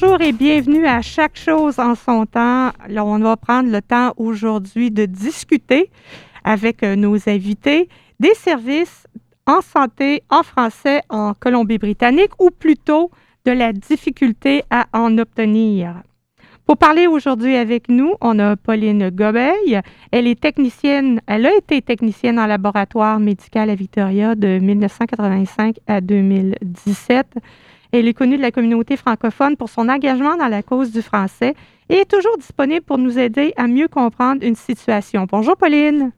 Bonjour et bienvenue à Chaque chose en son temps. Alors, on va prendre le temps aujourd'hui de discuter avec euh, nos invités des services en santé en français en Colombie-Britannique ou plutôt de la difficulté à en obtenir. Pour parler aujourd'hui avec nous, on a Pauline Gobeil. Elle est technicienne, elle a été technicienne en laboratoire médical à Victoria de 1985 à 2017. Elle est connue de la communauté francophone pour son engagement dans la cause du français et est toujours disponible pour nous aider à mieux comprendre une situation. Bonjour Pauline.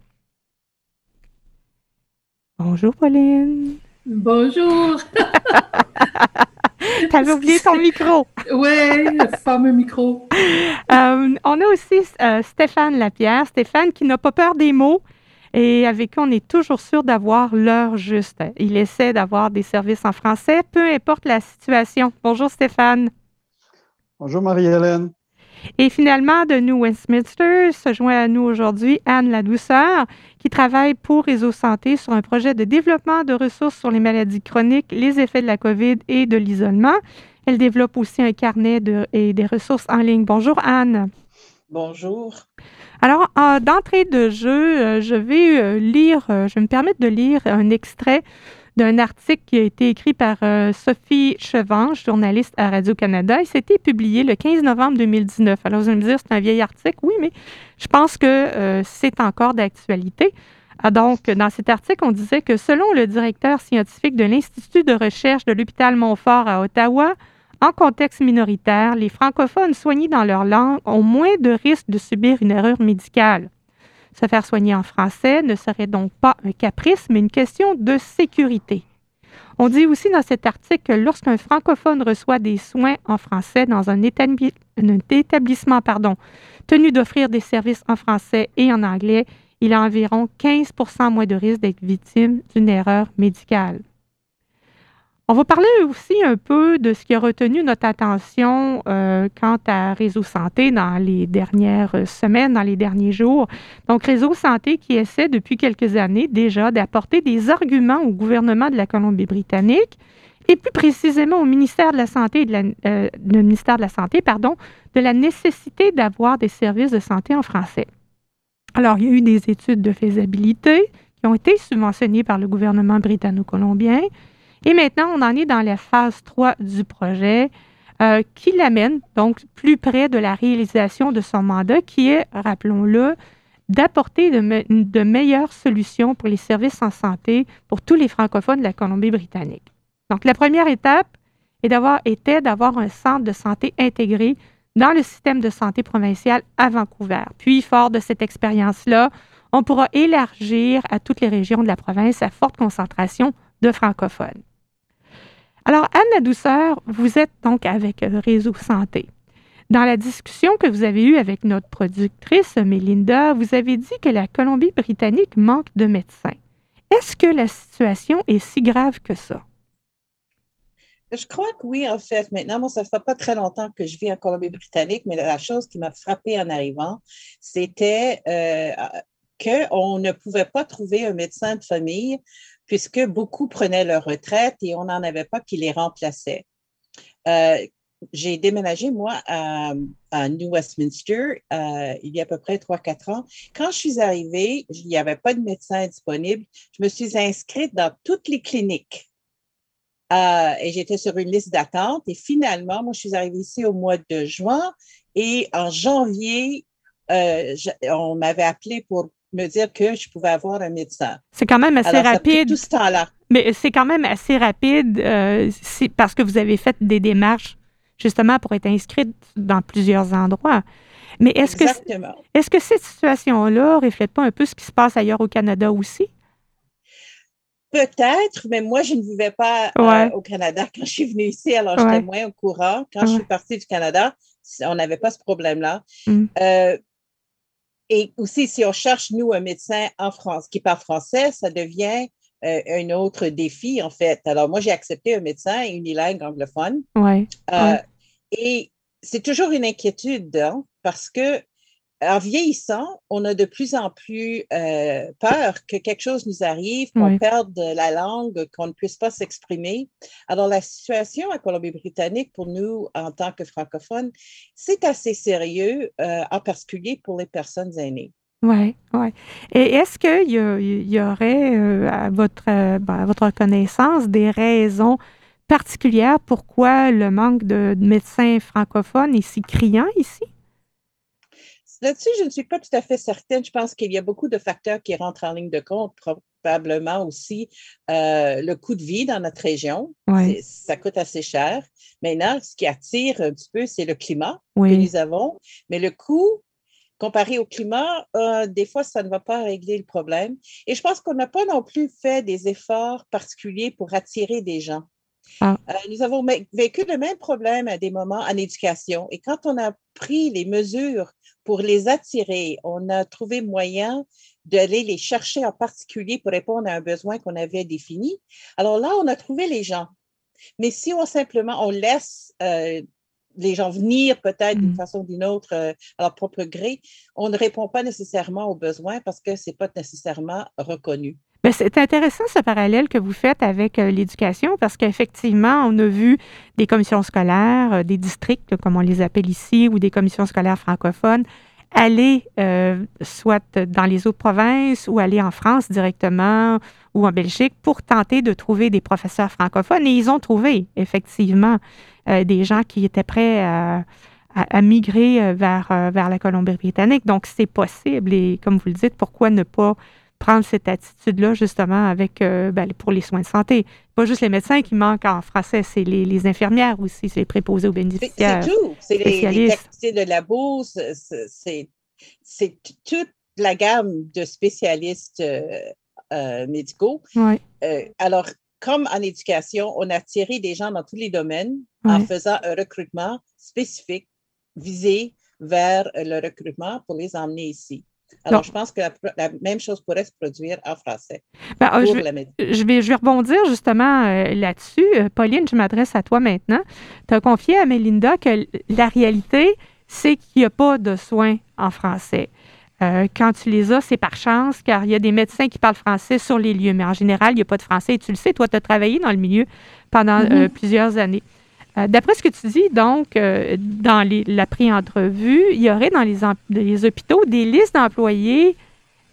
Bonjour Pauline. Bonjour. T'avais oublié ton micro. oui, le fameux micro. Euh, on a aussi euh, Stéphane Lapierre. Stéphane qui n'a pas peur des mots et avec qui on est toujours sûr d'avoir l'heure juste. Il essaie d'avoir des services en français, peu importe la situation. Bonjour Stéphane. Bonjour Marie-Hélène. Et finalement, de New Westminster se joint à nous aujourd'hui Anne Ladouceur, qui travaille pour Réseau Santé sur un projet de développement de ressources sur les maladies chroniques, les effets de la COVID et de l'isolement. Elle développe aussi un carnet de, et des ressources en ligne. Bonjour Anne. Bonjour. Alors, d'entrée de jeu, euh, je vais euh, lire, euh, je me permettre de lire un extrait d'un article qui a été écrit par Sophie Chevange, journaliste à Radio-Canada, et c'était publié le 15 novembre 2019. Alors, vous allez me dire, c'est un vieil article, oui, mais je pense que c'est encore d'actualité. Ah, donc, dans cet article, on disait que selon le directeur scientifique de l'Institut de recherche de l'hôpital Montfort à Ottawa, en contexte minoritaire, les francophones soignés dans leur langue ont moins de risques de subir une erreur médicale. Se faire soigner en français ne serait donc pas un caprice, mais une question de sécurité. On dit aussi dans cet article que lorsqu'un francophone reçoit des soins en français dans un, établissement tenu d'offrir des services en français et en anglais, il a environ 15% moins de risque d'être victime d'une erreur médicale. On va parler aussi un peu de ce qui a retenu notre attention euh, quant à Réseau Santé dans les dernières semaines, dans les derniers jours. Donc, Réseau Santé qui essaie depuis quelques années déjà d'apporter des arguments au gouvernement de la Colombie-Britannique et plus précisément au ministère de la Santé, de la, euh, ministère de la Santé, pardon, de la nécessité d'avoir des services de santé en français. Alors, il y a eu des études de faisabilité qui ont été subventionnées par le gouvernement britanno-colombien. Et maintenant, on en est dans la phase 3 du projet euh, qui l'amène donc plus près de la réalisation de son mandat qui est, rappelons-le, d'apporter de, meilleures solutions pour les services en santé pour tous les francophones de la Colombie-Britannique. Donc, la première étape était d'avoir un centre de santé intégré dans le système de santé provincial à Vancouver. Puis, fort de cette expérience-là, on pourra élargir à toutes les régions de la province à forte concentration de francophones. Alors, Anne Douceur, vous êtes donc avec euh, Réseau Santé. Dans la discussion que vous avez eue avec notre productrice, Mélinda, vous avez dit que la Colombie-Britannique manque de médecins. Est-ce que la situation est si grave que ça? Je crois que oui, en fait. Maintenant, moi, ça ne fait pas très longtemps que je vis en Colombie-Britannique, mais la chose qui m'a frappée en arrivant, c'était euh, qu'on ne pouvait pas trouver un médecin de famille puisque beaucoup prenaient leur retraite et on n'en avait pas qui les remplaçaient. Euh, j'ai déménagé, moi, à, New Westminster euh, il y a à peu près 3-4 ans. Quand je suis arrivée, il n'y avait pas de médecin disponible. Je me suis inscrite dans toutes les cliniques. Euh, et j'étais sur une liste d'attente. Et finalement, moi, je suis arrivée ici au mois de juin. Et en janvier, on m'avait appelé pour me dire que je pouvais avoir un médecin. C'est quand même assez rapide. tout ce temps-là. Mais c'est quand même assez rapide euh, parce que vous avez fait des démarches justement pour être inscrite dans plusieurs endroits. Mais est-ce que, est que cette situation-là ne reflète pas un peu ce qui se passe ailleurs au Canada aussi? Peut-être, mais moi, je ne vivais pas euh, au Canada quand je suis venue ici, alors j'étais moins au courant. Quand je suis partie du Canada, on n'avait pas ce problème-là. Mm. Euh, et aussi, si on cherche, nous, un médecin en France qui parle français, ça devient euh, un autre défi, en fait. Alors, moi, j'ai accepté un médecin unilingue anglophone. Ouais, euh, Et c'est toujours une inquiétude, hein, parce que en vieillissant, on a de plus en plus euh, peur que quelque chose nous arrive, qu'on perde la langue, qu'on ne puisse pas s'exprimer. Alors, la situation à Colombie-Britannique, pour nous, en tant que francophones, c'est assez sérieux, euh, en particulier pour les personnes aînées. Oui, oui. Et est-ce qu'il y, aurait, euh, à, votre, ben, à votre connaissance, des raisons particulières pourquoi le manque de médecins francophones est si criant ici? Là-dessus, je ne suis pas tout à fait certaine. Je pense qu'il y a beaucoup de facteurs qui rentrent en ligne de compte. Probablement aussi euh, le coût de vie dans notre région. Ça coûte assez cher. Maintenant, ce qui attire un petit peu, c'est le climat que nous avons. Mais le coût, comparé au climat, euh, des fois, ça ne va pas régler le problème. Et je pense qu'on n'a pas non plus fait des efforts particuliers pour attirer des gens. Ah. Euh, nous avons vécu le même problème à des moments en éducation. Et quand on a pris les mesures pour les attirer, on a trouvé moyen d'aller les chercher en particulier pour répondre à un besoin qu'on avait défini. Alors là, on a trouvé les gens. Mais si on simplement, on laisse euh, les gens venir peut-être d'une mmh. façon ou d'une autre euh, à leur propre gré, on ne répond pas nécessairement aux besoins parce que ce n'est pas nécessairement reconnu. Ben, c'est intéressant ce parallèle que vous faites avec euh, l'éducation parce qu'effectivement, on a vu des commissions scolaires, euh, des districts, comme on les appelle ici, ou des commissions scolaires francophones, aller euh, soit dans les autres provinces ou aller en France directement ou en Belgique pour tenter de trouver des professeurs francophones. Et ils ont trouvé effectivement des gens qui étaient prêts à, migrer vers, vers la Colombie-Britannique. Donc, c'est possible. Et comme vous le dites, pourquoi ne pas prendre cette attitude-là, justement, avec euh, ben, pour les soins de santé. Pas juste les médecins qui manquent en français, c'est les, infirmières aussi, c'est les préposés aux bénéficiaires. C'est tout. C'est les, les techniciens de labo, c'est toute la gamme de spécialistes euh, euh, médicaux. alors, comme en éducation, on a tiré des gens dans tous les domaines en faisant un recrutement spécifique visé vers le recrutement pour les emmener ici. Alors, je pense que la, même chose pourrait se produire en français. Ben, euh, je, vais, je, vais, rebondir justement euh, là-dessus. Euh, Pauline, je m'adresse à toi maintenant. Tu as confié à Melinda que la réalité, c'est qu'il n'y a pas de soins en français. quand tu les as, c'est par chance, car il y a des médecins qui parlent français sur les lieux, mais en général, il n'y a pas de français. Et tu le sais, toi, tu as travaillé dans le milieu pendant mm-hmm. plusieurs années. Euh, d'après ce que tu dis, donc, euh, dans la pré-entrevue, il y aurait dans les, hôpitaux des listes d'employés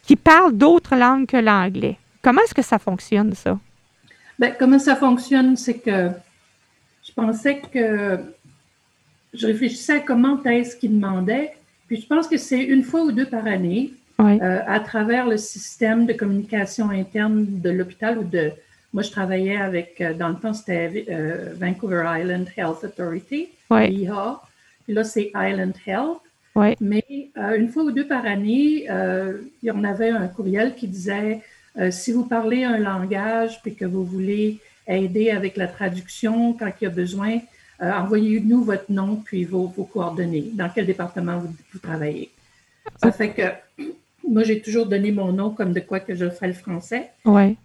qui parlent d'autres langues que l'anglais. Comment est-ce que ça fonctionne, ça? Bien, comment ça fonctionne, c'est que je pensais que je réfléchissais à comment est-ce qu'ils demandaient, puis je pense que c'est une fois ou deux par année, euh, à travers le système de communication interne de l'hôpital ou de, moi, je travaillais avec, euh, dans le temps, c'était euh, Vancouver Island Health Authority, Puis là, c'est Island Health. Mais euh, une fois ou deux par année, il y en avait un courriel qui disait si vous parlez un langage puis que vous voulez aider avec la traduction quand il y a besoin, envoyez-nous votre nom puis vos, coordonnées, dans quel département vous, vous travaillez. Ça fait que moi, j'ai toujours donné mon nom comme de quoi que je fais le français. Ouais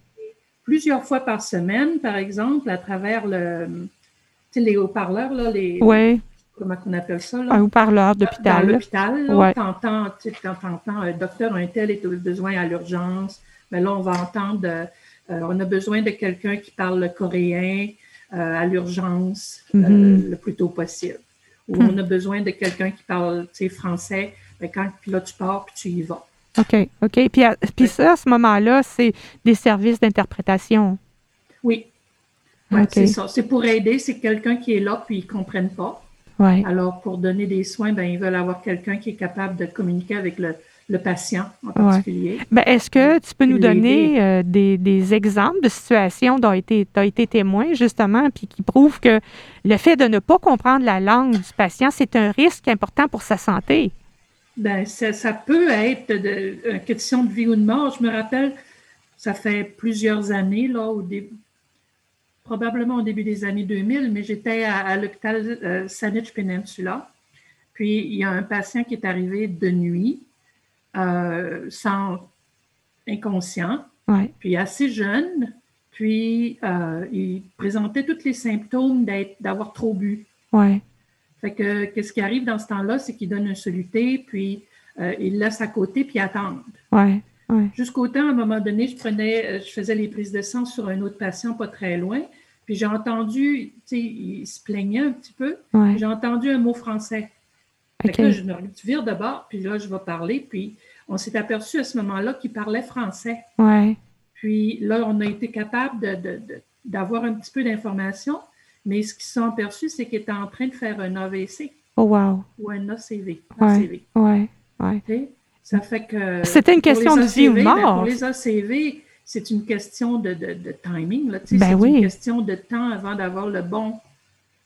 plusieurs fois par semaine, par exemple, à travers le, les haut-parleurs, là, les. Comment on appelle ça? Là? Un haut-parleur d'hôpital. Dans l'hôpital, ouais. quand t'entends un docteur, un tel est besoin à l'urgence, mais là, on va entendre, euh, on a besoin de quelqu'un qui parle coréen euh, à l'urgence euh, mm-hmm. le plus tôt possible. Ou hmm. on a besoin de quelqu'un qui parle français, mais quand puis là, tu pars, puis tu y vas. OK, OK. Puis, puis ça, à ce moment-là, c'est des services d'interprétation. Oui. C'est ça. C'est pour aider. C'est quelqu'un qui est là puis ils ne comprennent pas. Ouais. Alors, pour donner des soins, ben, ils veulent avoir quelqu'un qui est capable de communiquer avec le, le patient en particulier. Ben, Est-ce que tu peux nous donner euh, des, des, exemples de situations dont tu as été témoin, justement, puis qui prouvent que le fait de ne pas comprendre la langue du patient, c'est un risque important pour sa santé? Ben, ça, peut être de, une question de vie ou de mort. Je me rappelle, ça fait plusieurs années, là, au probablement au début des années 2000, mais j'étais à, l'hôpital euh, Saanich Peninsula. Puis, il y a un patient qui est arrivé de nuit, euh, sans inconscient, puis assez jeune, puis euh, il présentait tous les symptômes d'avoir trop bu. Ouais. Fait que, qu'est-ce qui arrive dans ce temps-là, c'est qu'il donne un soluté, puis euh, ils laissent à côté puis attendent. Ouais, Jusqu'au temps, à un moment donné, je prenais, euh, je faisais les prises de sang sur un autre patient pas très loin, puis j'ai entendu, tu sais, il se plaignait un petit peu, j'ai entendu un mot français. là, je me vire de bord, puis là, je vais parler, puis on s'est aperçu à ce moment-là qu'il parlait français. Ouais. Puis là, on a été capable d'avoir un petit peu d'informations, mais ce qu'ils sont aperçus, c'est qu'il était en train de faire un AVC. Oh, wow. Ou un ACV. Oui, ouais, ouais. Ça fait que. C'était une question de vie ou ben, mort. pour les ACV, c'est une question de, timing. Ben c'est oui. une question de temps avant d'avoir le bon,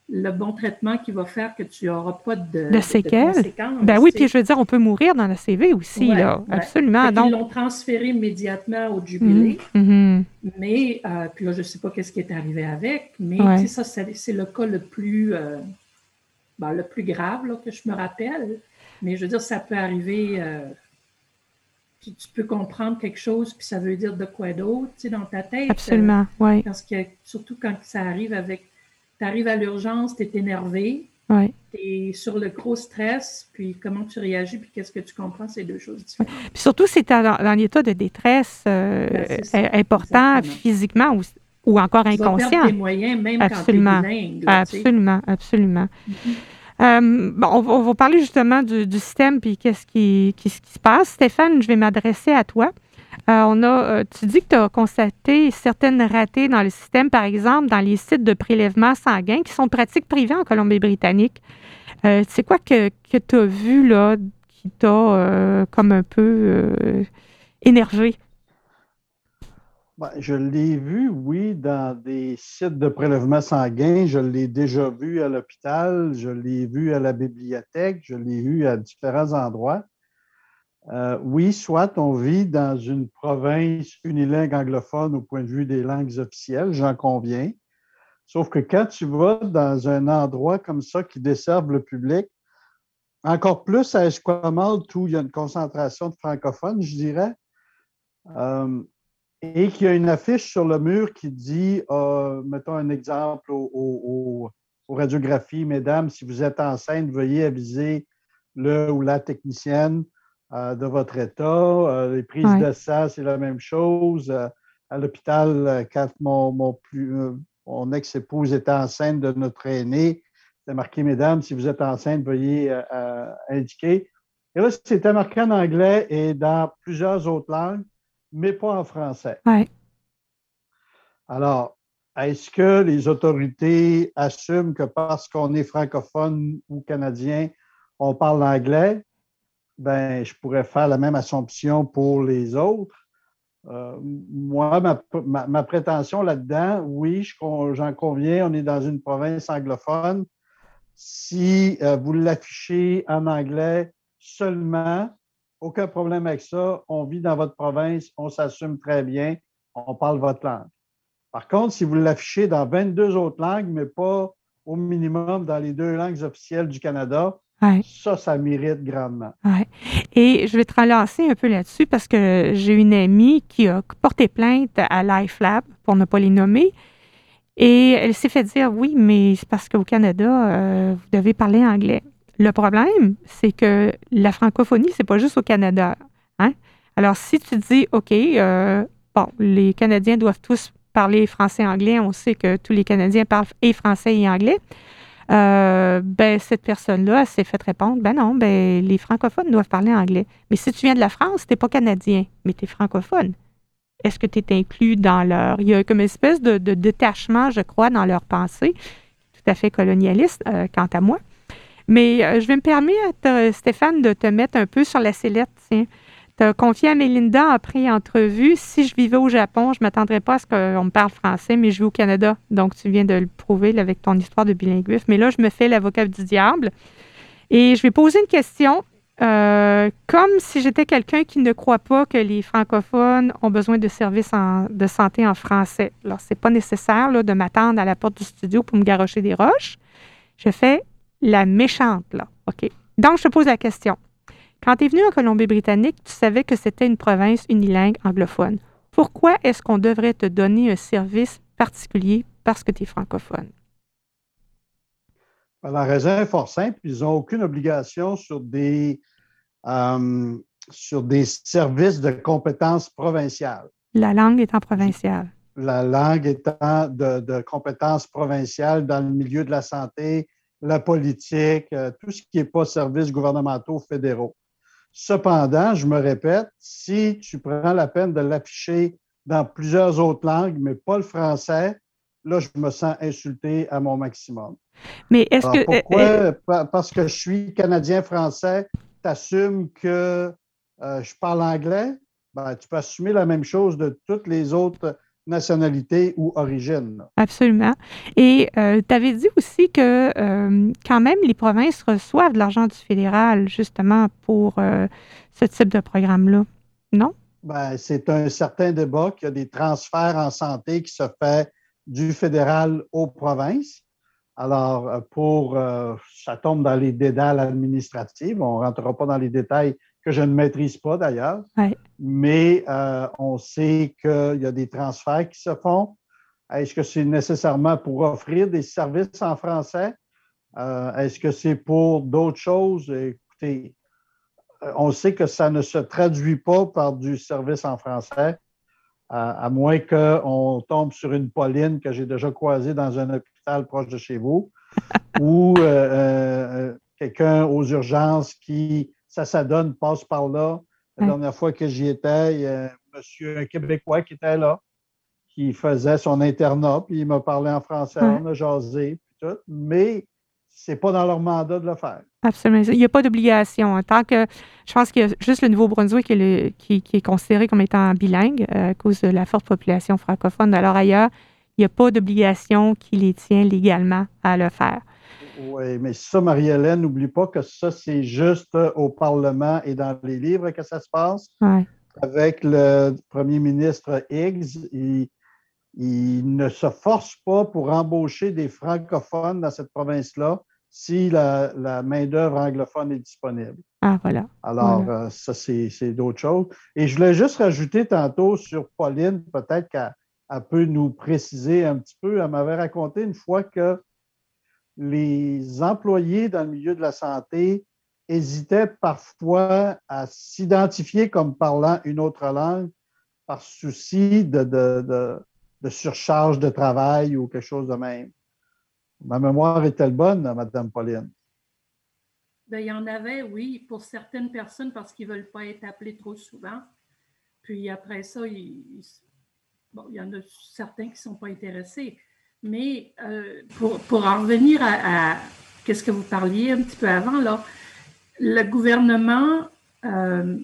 le bon traitement qui va faire que tu n'auras pas de, de séquelles? ben oui, puis je veux dire, on peut mourir dans la CV aussi, là. Absolument. Donc... Ils l'ont transféré immédiatement au jubilé. Mm-hmm. Mm-hmm. Mais, euh, puis là, je ne sais pas qu'est-ce qui est arrivé avec, mais ça, c'est le cas le plus, euh, ben, le plus grave là, que je me rappelle. Mais je veux dire, ça peut arriver. Euh, tu, peux comprendre quelque chose, puis ça veut dire de quoi d'autre, tu sais, dans ta tête. Absolument, oui. Parce que surtout quand ça arrive avec, tu arrives à l'urgence, tu es énervé, ouais. tu es sur le gros stress, puis comment tu réagis, puis qu'est-ce que tu comprends, c'est deux choses différentes. Puis surtout, c'est dans, dans un état de détresse euh, ben, important physiquement ou, ou encore tu inconscient. Moyens, même absolument. quand tu es absolument, absolument. Mm-hmm. Euh, bon, on, va, parler justement du, système puis qu'est-ce qui, qui, se passe. Stéphane, je vais m'adresser à toi. Euh, on a, euh, tu dis que tu as constaté certaines ratées dans le système, par exemple, dans les sites de prélèvement sanguin qui sont pratiques privées en Colombie-Britannique. c'est quoi que, que tu as vu là qui t'a comme un peu énervé? Ben, je l'ai vu, oui, dans des sites de prélèvement sanguin. Je l'ai déjà vu à l'hôpital, je l'ai vu à la bibliothèque, je l'ai vu à différents endroits. Euh, oui, soit on vit dans une province unilingue anglophone au point de vue des langues officielles, j'en conviens. Sauf que quand tu vas dans un endroit comme ça qui desserve le public, encore plus à Esquimalt où il y a une concentration de francophones, je dirais, euh, et qu'il y a une affiche sur le mur qui dit, euh, mettons un exemple aux, radiographies, mesdames, si vous êtes enceinte, veuillez aviser le ou la technicienne de votre état. Euh, les prises de sang, c'est la même chose. à l'hôpital, quand mon, mon ex-épouse était enceinte de notre aîné, c'était marqué, mesdames, si vous êtes enceinte, veuillez indiquer. Et là, c'était marqué en anglais et dans plusieurs autres langues mais pas en français. Alors, est-ce que les autorités assument que parce qu'on est francophone ou canadien, on parle anglais? Ben, je pourrais faire la même assumption pour les autres. Euh, moi, ma, prétention là-dedans, oui, j'en conviens, on est dans une province anglophone. Si euh, vous l'affichez en anglais seulement, aucun problème avec ça. On vit dans votre province, on s'assume très bien, on parle votre langue. Par contre, si vous l'affichez dans 22 autres langues, mais pas au minimum dans les deux langues officielles du Canada, ça, ça mérite grandement. Et je vais te relancer un peu là-dessus parce que j'ai une amie qui a porté plainte à LifeLab, pour ne pas les nommer, et elle s'est fait dire oui, mais c'est parce qu'au Canada, euh, vous devez parler anglais. Le problème, c'est que la francophonie, c'est pas juste au Canada. Hein? Alors, si tu dis, OK, euh, bon, les Canadiens doivent tous parler français-anglais, on sait que tous les Canadiens parlent et français et anglais, euh, ben, cette personne-là s'est fait répondre, ben non, ben, les francophones doivent parler anglais. Mais si tu viens de la France, tu n'es pas canadien, mais tu es francophone. Est-ce que tu es inclus dans leur... Il y a comme une espèce de, détachement, je crois, dans leur pensée, tout à fait colonialiste, euh, quant à moi. Mais euh, je vais me permettre, Stéphane, de te mettre un peu sur la sellette. Tu as confié à Mélinda après entrevue. Si je vivais au Japon, je ne m'attendrais pas à ce qu'on me parle français, mais je vis au Canada. Donc, tu viens de le prouver avec ton histoire de bilinguisme. Mais là, je me fais l'avocat du diable. Et je vais poser une question. Euh, comme si j'étais quelqu'un qui ne croit pas que les francophones ont besoin de services de santé en français. Alors, ce n'est pas nécessaire de m'attendre à la porte du studio pour me garrocher des roches. Je fais la méchante, là. OK? Donc, je te pose la question. Quand tu es venu en Colombie-Britannique, tu savais que c'était une province unilingue anglophone. Pourquoi est-ce qu'on devrait te donner un service particulier parce que tu es francophone? La raison est fort simple. Ils n'ont aucune obligation sur des sur des services de compétences provinciales. La langue étant provinciale. La langue étant de, de compétences provinciales dans le milieu de la santé, la politique, euh, tout ce qui n'est pas services gouvernementaux fédéraux. Cependant, je me répète, si tu prends la peine de l'afficher dans plusieurs autres langues, mais pas le français, là, je me sens insulté à mon maximum. Mais est-ce que. Pourquoi? Euh, euh, parce que je suis Canadien-Français, tu assumes que je parle anglais? Ben, tu peux assumer la même chose de toutes les autres nationalité ou origine. Absolument. Et euh, tu avais dit aussi que euh, quand même les provinces reçoivent de l'argent du fédéral justement pour euh, ce type de programme-là, non? Ben, c'est un certain débat qu'il y a des transferts en santé qui se fait du fédéral aux provinces. Alors, pour ça tombe dans les dédales administratifs, on ne rentrera pas dans les détails que je ne maîtrise pas d'ailleurs. Mais euh, on sait qu'il y a des transferts qui se font. Est-ce que c'est nécessairement pour offrir des services en français? Euh, est-ce que c'est pour d'autres choses? Écoutez, euh, on sait que ça ne se traduit pas par du service en français, à moins qu'on tombe sur une Pauline que j'ai déjà croisée dans un hôpital proche de chez vous, ou quelqu'un aux urgences qui ça s'adonne, passe par là. La dernière fois que j'y étais, il y a un monsieur, un Québécois qui était là, qui faisait son internat, puis il m'a parlé en français, on a jasé, puis tout, mais c'est pas dans leur mandat de le faire. Absolument. Il n'y a pas d'obligation. Tant que, je pense qu'il y a juste le Nouveau-Brunswick qui, qui, est considéré comme étant bilingue euh, à cause de la forte population francophone. Alors ailleurs, il n'y a pas d'obligation qui les tient légalement à le faire. Oui, mais ça, Marie-Hélène, n'oublie pas que ça, c'est juste au Parlement et dans les livres que ça se passe. Avec le premier ministre Higgs, il, ne se force pas pour embaucher des francophones dans cette province-là si la, main-d'œuvre anglophone est disponible. Ah, voilà. Alors, euh, ça, c'est d'autres choses. Et je voulais juste rajouter tantôt sur Pauline, peut-être qu'elle peut nous préciser un petit peu. Elle m'avait raconté une fois que les employés dans le milieu de la santé hésitaient parfois à s'identifier comme parlant une autre langue par souci de, surcharge de travail ou quelque chose de même. Ma mémoire est-elle bonne, Madame Pauline? Bien, il y en avait, oui, pour certaines personnes parce qu'ils ne veulent pas être appelés trop souvent. Puis après ça, il, il y en a certains qui ne sont pas intéressés. Mais euh, pour, en revenir à, ce que vous parliez un petit peu avant, là, le gouvernement, euh,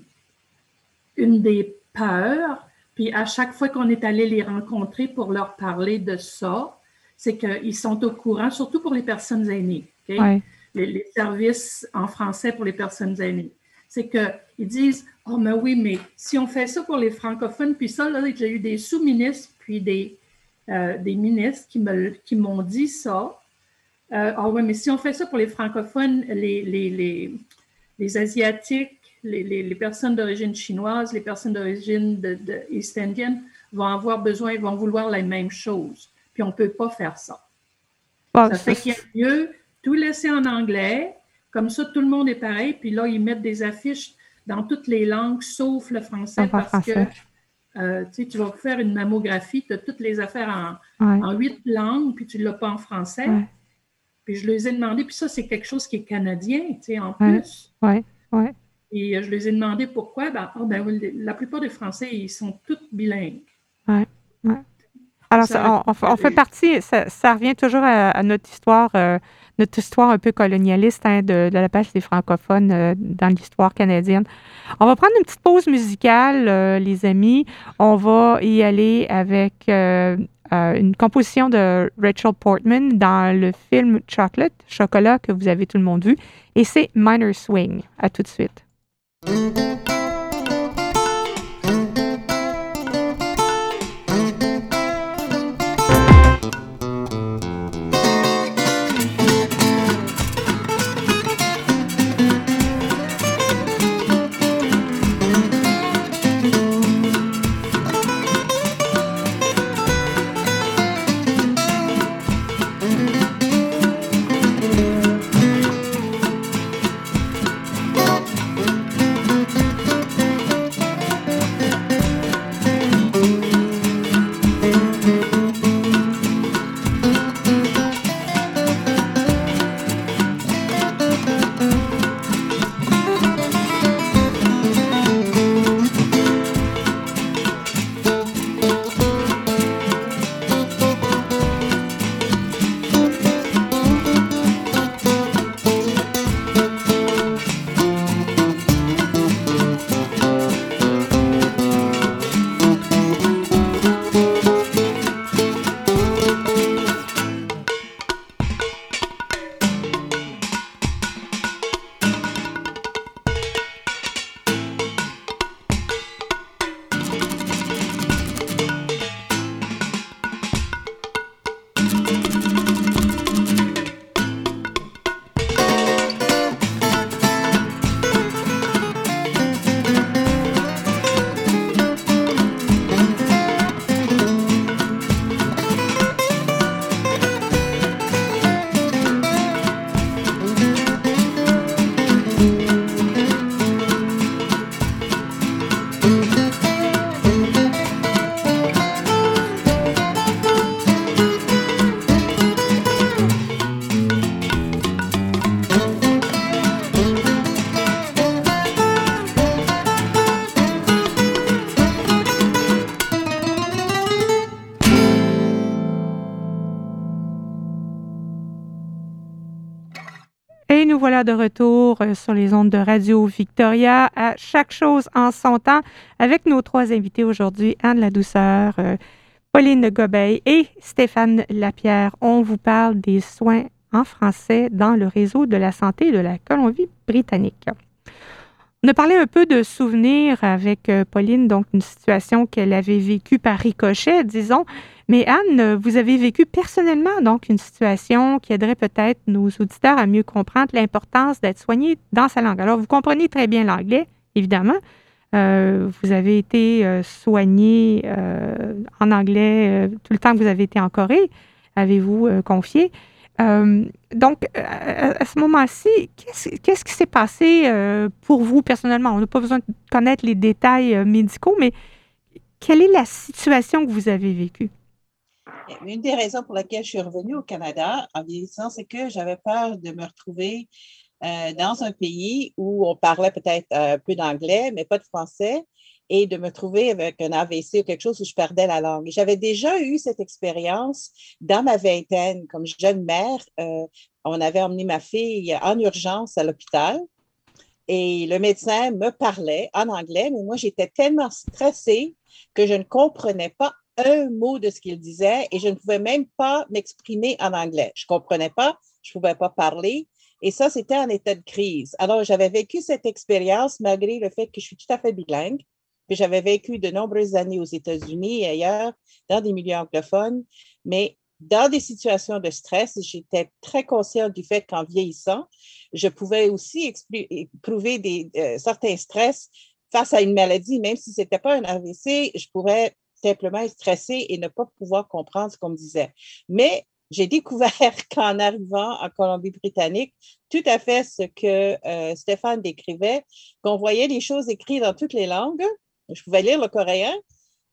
une des peurs, puis à chaque fois qu'on est allé les rencontrer pour leur parler de ça, c'est qu'ils sont au courant, surtout pour les personnes aînées, les, services en français pour les personnes aînées. C'est qu'ils disent Oh, mais oui, mais si on fait ça pour les francophones, puis ça, là, j'ai eu des sous-ministres, puis des euh, des ministres qui, me, qui m'ont dit ça. Euh, ah oui, mais si on fait ça pour les francophones, les, les, les, les Asiatiques, les, personnes d'origine chinoise, les personnes d'origine de, de East Indian vont avoir besoin, vont vouloir la même chose. Puis on ne peut pas faire ça. ça fait qu'il y a mieux tout laisser en anglais, comme ça tout le monde est pareil, puis là, ils mettent des affiches dans toutes les langues sauf le français parce que euh, tu vas faire une mammographie, tu as toutes les affaires en, huit langues, puis tu ne l'as pas en français. Puis je les ai demandé, puis ça, c'est quelque chose qui est canadien, tu sais, en plus. Oui, oui. Et euh, je les ai demandé pourquoi. Ben, oh, ben, la plupart des Français, ils sont tous bilingues. Oui, oui. Alors, on, fait partie, ça, revient toujours à, notre histoire, euh, notre histoire un peu colonialiste hein, de, la place des francophones euh, dans l'histoire canadienne. On va prendre une petite pause musicale, euh, les amis. On va y aller avec une composition de Rachel Portman dans le film Chocolate, Chocolat, que vous avez tout le monde vu. Et c'est Minor Swing. À tout de suite. De retour euh, sur les ondes de Radio Victoria à chaque chose en son temps avec nos trois invités aujourd'hui, Anne La Douceur, euh, Pauline Gobeil et Stéphane Lapierre. On vous parle des soins en français dans le réseau de la santé de la Colombie-Britannique. On a parlé un peu de souvenirs avec euh, Pauline, donc une situation qu'elle avait vécue par ricochet, disons. Mais Anne, vous avez vécu personnellement donc une situation qui aiderait peut-être nos auditeurs à mieux comprendre l'importance d'être soigné dans sa langue. Alors, vous comprenez très bien l'anglais, évidemment. Euh, vous avez été euh, soigné en anglais tout le temps que vous avez été en Corée, avez-vous confié. Euh, donc, euh, à, ce moment-ci, qu'est-ce, qui s'est passé euh, pour vous personnellement? On n'a pas besoin de connaître les détails médicaux, mais quelle est la situation que vous avez vécue? Une des raisons pour lesquelles je suis revenue au Canada en vieillissant, c'est que j'avais peur de me retrouver dans un pays où on parlait peut-être un peu d'anglais, mais pas de français, et de me trouver avec un AVC ou quelque chose où je perdais la langue. J'avais déjà eu cette expérience dans ma vingtaine comme jeune mère. Euh, on avait emmené ma fille en urgence à l'hôpital et le médecin me parlait en anglais, mais moi j'étais tellement stressée que je ne comprenais pas un mot de ce qu'il disait et je ne pouvais même pas m'exprimer en anglais. Je ne comprenais pas, je ne pouvais pas parler. Et ça, c'était en état de crise. Alors, j'avais vécu cette expérience malgré le fait que je suis tout à fait bilingue j'avais vécu de nombreuses années aux États-Unis et ailleurs, dans des milieux anglophones, mais dans des situations de stress, j'étais très consciente du fait qu'en vieillissant, je pouvais aussi éprouver des, euh, certains stress face à une maladie, même si ce n'était pas un AVC, je pourrais simplement être stressée et ne pas pouvoir comprendre ce qu'on me disait. Mais j'ai découvert qu'en arrivant en Colombie-Britannique, tout à fait ce que euh, Stéphane décrivait, qu'on voyait les choses écrites dans toutes les langues, je pouvais lire le coréen,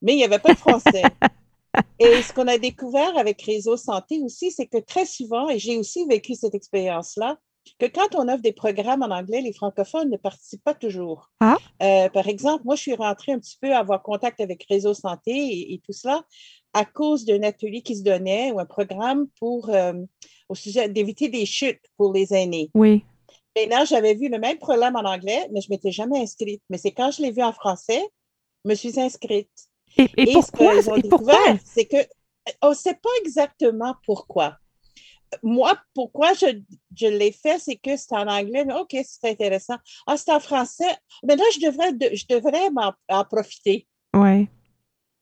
mais il n'y avait pas de français. et ce qu'on a découvert avec Réseau Santé aussi, c'est que très souvent, et j'ai aussi vécu cette expérience-là, que quand on offre des programmes en anglais, les francophones ne participent pas toujours. Ah. Euh, par exemple, moi, je suis rentrée un petit peu à avoir contact avec Réseau Santé et, tout cela à cause d'un atelier qui se donnait ou un programme pour, euh, au sujet d'éviter des chutes pour les aînés. Oui. Maintenant, j'avais vu le même problème en anglais, mais je ne m'étais jamais inscrite. Mais c'est quand je l'ai vu en français, me suis inscrite. Et, pourquoi? Ce découvert, c'est que on ne sait pas exactement pourquoi. Moi, pourquoi je, je l'ai fait, c'est que c'est en anglais, mais OK, c'est intéressant. Ah, c'est en français. Mais là, je devrais, je devrais en, profiter. Oui.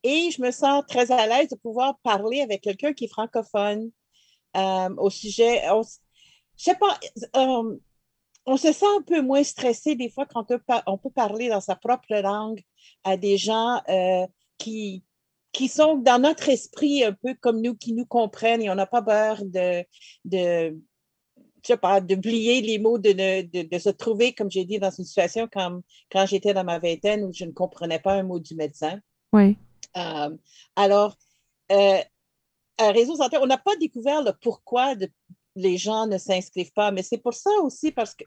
Et je me sens très à l'aise de pouvoir parler avec quelqu'un qui est francophone euh, au sujet. je ne sais pas, euh, on se sent un peu moins stressé des fois quand on peut parler dans sa propre langue à des gens euh, qui, qui sont dans notre esprit un peu comme nous, qui nous comprennent et on n'a pas peur de, de je sais pas, d'oublier les mots, de, de, se trouver, comme j'ai dit, dans une situation comme quand j'étais dans ma vingtaine où je ne comprenais pas un mot du médecin. Oui. Euh, alors, euh, un réseau santé, on n'a pas découvert le pourquoi de, les gens ne s'inscrivent pas. Mais c'est pour ça aussi, parce que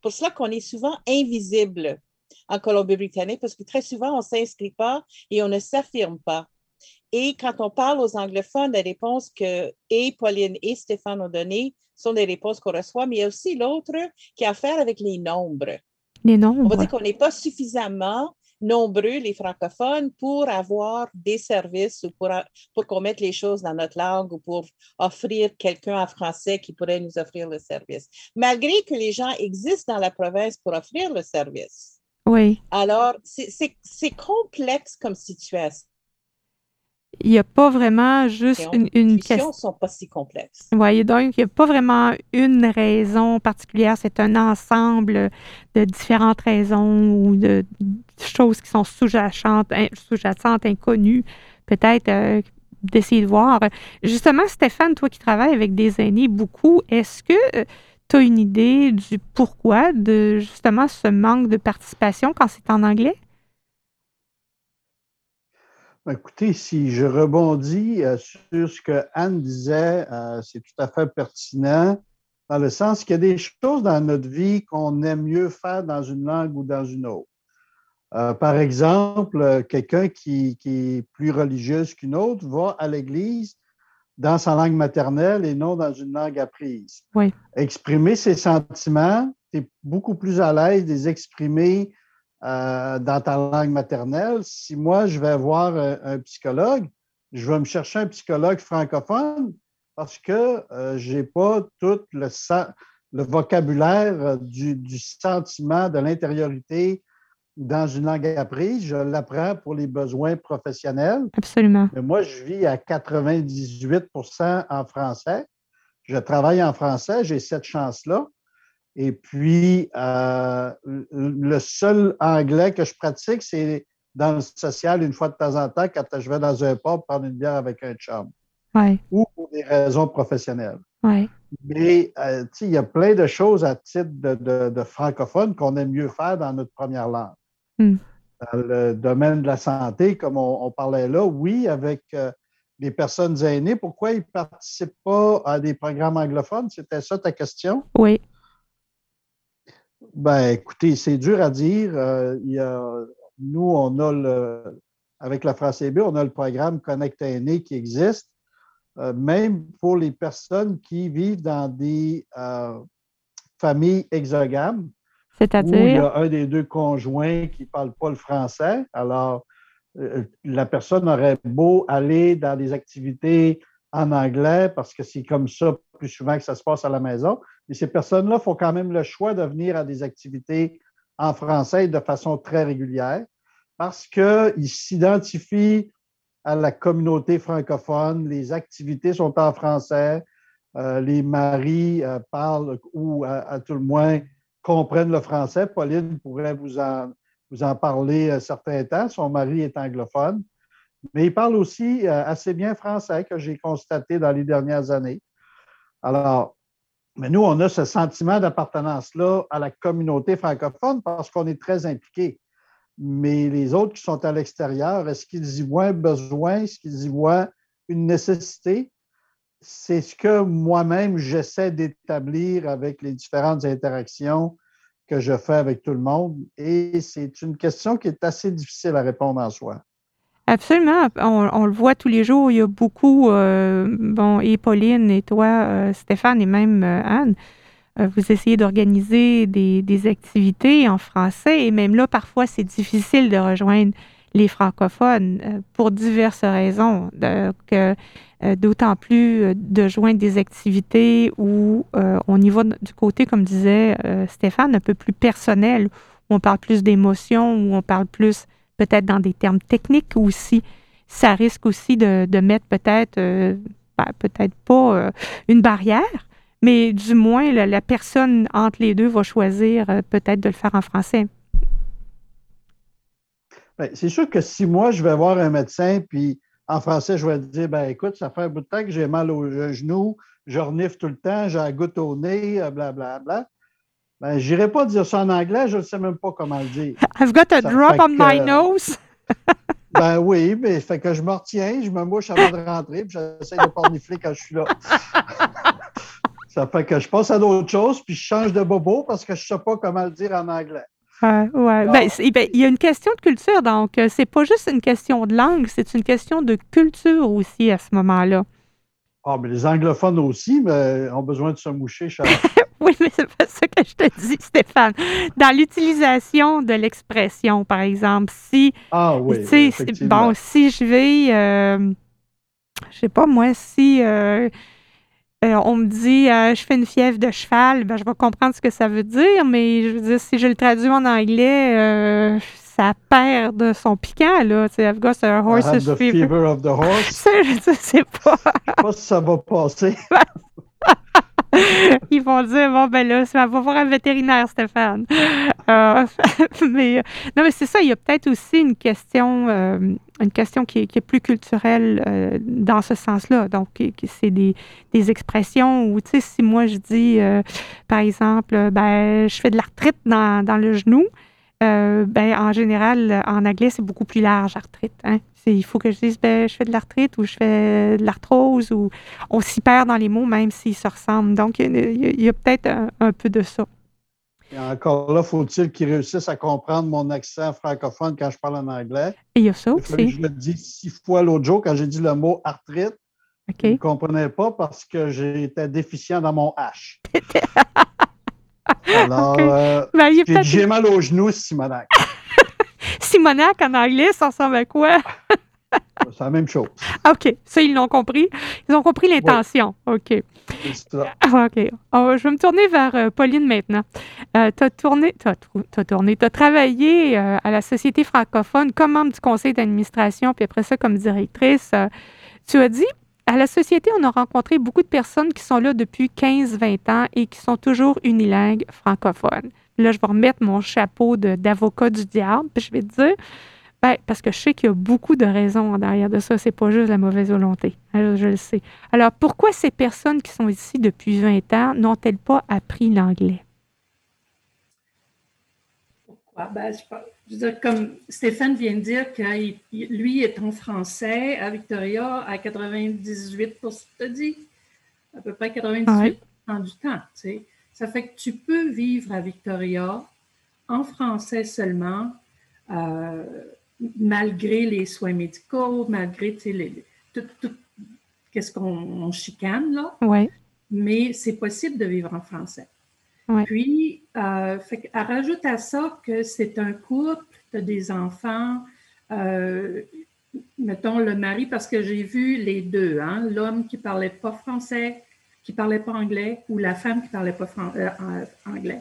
pour cela qu'on est souvent invisible en Colombie-Britannique, parce que très souvent, on ne s'inscrit pas et on ne s'affirme pas. Et quand on parle aux anglophones, les réponses que et Pauline et Stéphane ont données sont des réponses qu'on reçoit, mais il y a aussi l'autre qui a à faire avec les nombres. Les nombres. On va dire qu'on n'est pas suffisamment nombreux, les francophones, pour avoir des services ou pour, pour qu'on mette les choses dans notre langue ou pour offrir quelqu'un en français qui pourrait nous offrir le service. Malgré que les gens existent dans la province pour offrir le service. Oui. Alors, c'est complexe comme situation il n'y a pas vraiment juste une, une question. ne sont pas si complexes. Oui, donc il n'y a pas vraiment une raison particulière. C'est un ensemble de différentes raisons ou de choses qui sont sous-jacentes, sous-jacentes inconnues. Peut-être euh, d'essayer de voir. Justement, Stéphane, toi qui travailles avec des aînés beaucoup, est-ce que euh, tu as une idée du pourquoi de justement ce manque de participation quand c'est en anglais? Ben, écoutez, si je rebondis euh, sur ce que Anne disait, euh, c'est tout à fait pertinent, dans le sens qu'il y a des choses dans notre vie qu'on aime mieux faire dans une langue ou dans une autre. Euh, par exemple, quelqu'un qui, qui, est plus religieux qu'une autre va à l'église dans sa langue maternelle et non dans une langue apprise. Oui. Exprimer ses sentiments, tu es beaucoup plus à l'aise de les exprimer euh, dans ta langue maternelle. Si moi, je vais voir un, psychologue, je vais me chercher un psychologue francophone parce que euh, je n'ai pas tout le, le vocabulaire du, du sentiment, de l'intériorité, dans une langue apprise, je l'apprends pour les besoins professionnels. Absolument. Mais moi, je vis à 98% en français. Je travaille en français, j'ai cette chance-là. Et puis, euh, le seul anglais que je pratique, c'est dans le social une fois de temps en temps quand je vais dans un pub prendre une bière avec un chum. Ouais. Ou pour des raisons professionnelles. Ouais. Mais euh, il y a plein de choses à titre de, de francophone qu'on aime mieux faire dans notre première langue. Hmm. Dans le domaine de la santé, comme on, parlait là, oui, avec euh, les personnes aînées, pourquoi ils ne participent pas à des programmes anglophones? C'était ça ta question? Oui. Ben, écoutez, c'est dur à dire. Euh, il y a, nous, on a le, avec la France B, on a le programme Connect Aînés qui existe, euh, même pour les personnes qui vivent dans des familles exogames. C'est-à-dire? il y a un des deux conjoints qui ne parle pas le français. Alors, euh, la personne aurait beau aller dans des activités en anglais parce que c'est comme ça plus souvent que ça se passe à la maison. Mais ces personnes-là font quand même le choix de venir à des activités en français de façon très régulière parce qu'ils s'identifient à la communauté francophone, les activités sont en français, euh, les maris euh, parlent ou à, tout le moins comprennent le français. Pauline pourrait vous en, vous en parler un certain temps. Son mari est anglophone. Mais il parle aussi euh, assez bien français, que j'ai constaté dans les dernières années. Alors, mais nous, on a ce sentiment d'appartenance-là à la communauté francophone parce qu'on est très impliqués. Mais les autres qui sont à l'extérieur, est-ce qu'ils y voient un besoin? Est-ce qu'ils y voient une nécessité? c'est ce que moi-même j'essaie d'établir avec les différentes interactions que je fais avec tout le monde. Et c'est une question qui est assez difficile à répondre en soi. Absolument. On, le voit tous les jours. Il y a beaucoup, euh, bon, et Pauline et toi, euh, Stéphane et même euh, Anne, vous essayez d'organiser des, activités en français et même là, parfois, c'est difficile de rejoindre les francophones pour diverses raisons. Donc, d'autant plus de joindre des activités où on y va du côté, comme disait Stéphane, un peu plus personnel, où on parle plus d'émotions, où on parle plus peut-être dans des termes techniques aussi. Ça risque aussi de, mettre peut-être, ben, peut-être pas une barrière, mais du moins la, personne entre les deux va choisir peut-être de le faire en français. Ben, c'est sûr que si moi je vais voir un médecin puis en français, je vais dire ben écoute, ça fait un bout de temps que j'ai mal au genou, je renifle tout le temps, j'ai la goutte au nez, blablabla. Euh, bla, Ben, j'irai pas dire ça en anglais, je ne sais même pas comment le dire. I've got a drop on my nose. ben oui, mais fait que je me retiens, je me mouche avant de rentrer, puis j'essaie de pas renifler quand je suis là. ça fait que je passe à d'autres choses, puis je change de bobo parce que je ne sais pas comment le dire en anglais. Ouais, ouais. Ben, ben, il y a une question de culture, donc euh, c'est pas juste une question de langue, c'est une question de culture aussi à ce moment-là. Ah, mais les anglophones aussi mais ont besoin de se moucher, Charles. oui, mais c'est pas ça que je te dis, Stéphane. Dans l'utilisation de l'expression, par exemple, si. Ah oui. Bon, si je vais. Euh, je sais pas, moi, si. Euh, euh, on me dit euh, je fais une fièvre de cheval, ben, je vais comprendre ce que ça veut dire, mais je veux dire, si je le traduis en anglais, euh, ça perd de son piquant, là. Tu sais, I've got a horse's fever. fever of the horse. je sais pas. je sais pas si ça va passer. Ils vont dire bon ben là, ça va voir un vétérinaire, Stéphane. Euh, mais non, mais c'est ça. Il y a peut-être aussi une question, euh, une question qui est, plus culturelle euh, dans ce sens-là. Donc, c'est des, des, expressions où, tu sais, si moi je dis, par exemple, ben je fais de l'arthrite dans, dans le genou. ben, en général, en anglais, c'est beaucoup plus large, arthrite. Hein? Il faut que je dise, ben, je fais de l'arthrite ou je fais de l'arthrose ou on s'y perd dans les mots même s'ils se ressemblent. Donc, il y a, peut-être un, peu de ça. Et encore là, faut-il qu'ils réussissent à comprendre mon accent francophone quand je parle en anglais? il y a ça aussi. Je le dis six fois l'autre jour quand j'ai dit le mot arthrite. Je ne comprenais pas parce que j'étais déficient dans mon H. Alors, euh, ben, j'ai mal au genou, Simonac. Simonac en anglais, ça ressemble à quoi? C'est la même chose. OK. Ça, ils l'ont compris. Ils ont compris l'intention. OK. Ah, OK. Oh, je vais me tourner vers euh, Pauline maintenant. Euh, tu as tourné, tu as, tourné, as travaillé euh, à la Société francophone comme membre du conseil d'administration, puis après ça, comme directrice. tu as dit, à la Société, on a rencontré beaucoup de personnes qui sont là depuis 15-20 ans et qui sont toujours unilingues francophones. Là, je vais remettre mon chapeau d'avocat du diable, puis je vais te dire, ben, parce que je sais qu'il y a beaucoup de raisons en derrière de ça. C'est pas juste la mauvaise volonté. Alors, je le sais. Alors, pourquoi ces personnes qui sont ici depuis 20 ans n'ont-elles pas appris l'anglais? Pourquoi? Ben, je, veux dire, comme Stéphane vient de dire que lui est en français à Victoria à 98% tu dit, à peu près 98 du temps. Ça fait que tu peux vivre à Victoria en français seulement. Euh, malgré les soins médicaux, malgré tout, qu'est-ce qu'on chicane, là. Ouais. Mais c'est possible de vivre en français. Puis, euh, fait, rajoute à ça que c'est un couple, tu as des enfants, euh, mettons le mari, parce que j'ai vu les deux, hein, l'homme qui parlait pas français, qui parlait pas anglais, ou la femme qui parlait pas euh, anglais.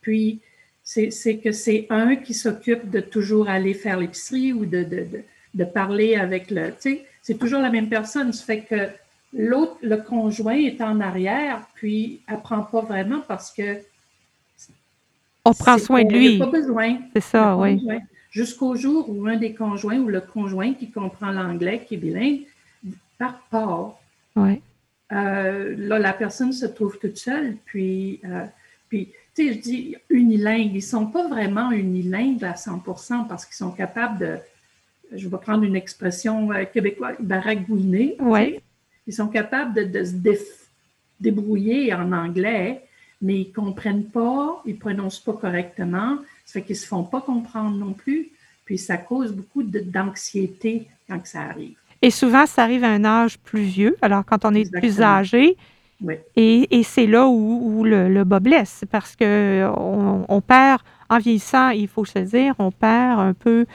Puis, c'est que c'est un qui s'occupe de toujours aller faire l'épicerie ou de, de, de, parler avec le. Tu sais, c'est toujours la même personne. Ça fait que l'autre, le conjoint est en arrière, puis apprend pas vraiment parce que. On prend soin de lui. Il n'y a pas besoin. C'est ça, oui. Jusqu'au jour où un des conjoints ou le conjoint qui comprend l'anglais, qui est bilingue, part pas. Oui. Euh, là, la personne se trouve toute seule, puis. Euh, puis tu sais, je dis unilingues. Ils ne sont pas vraiment unilingues à 100% parce qu'ils sont capables de, je vais prendre une expression euh, québécoise, baragouiner. Oui. Ils sont capables de, se débrouiller en anglais, mais ils ne comprennent pas, ils ne prononcent pas correctement. Ça fait qu'ils ne se font pas comprendre non plus. Puis ça cause beaucoup d'anxiété quand ça arrive. Et souvent, ça arrive à un âge plus vieux. Alors, quand on est plus âgé, et, c'est là où, le, bas blesse, parce que on, perd, en vieillissant, il faut se dire, on perd un peu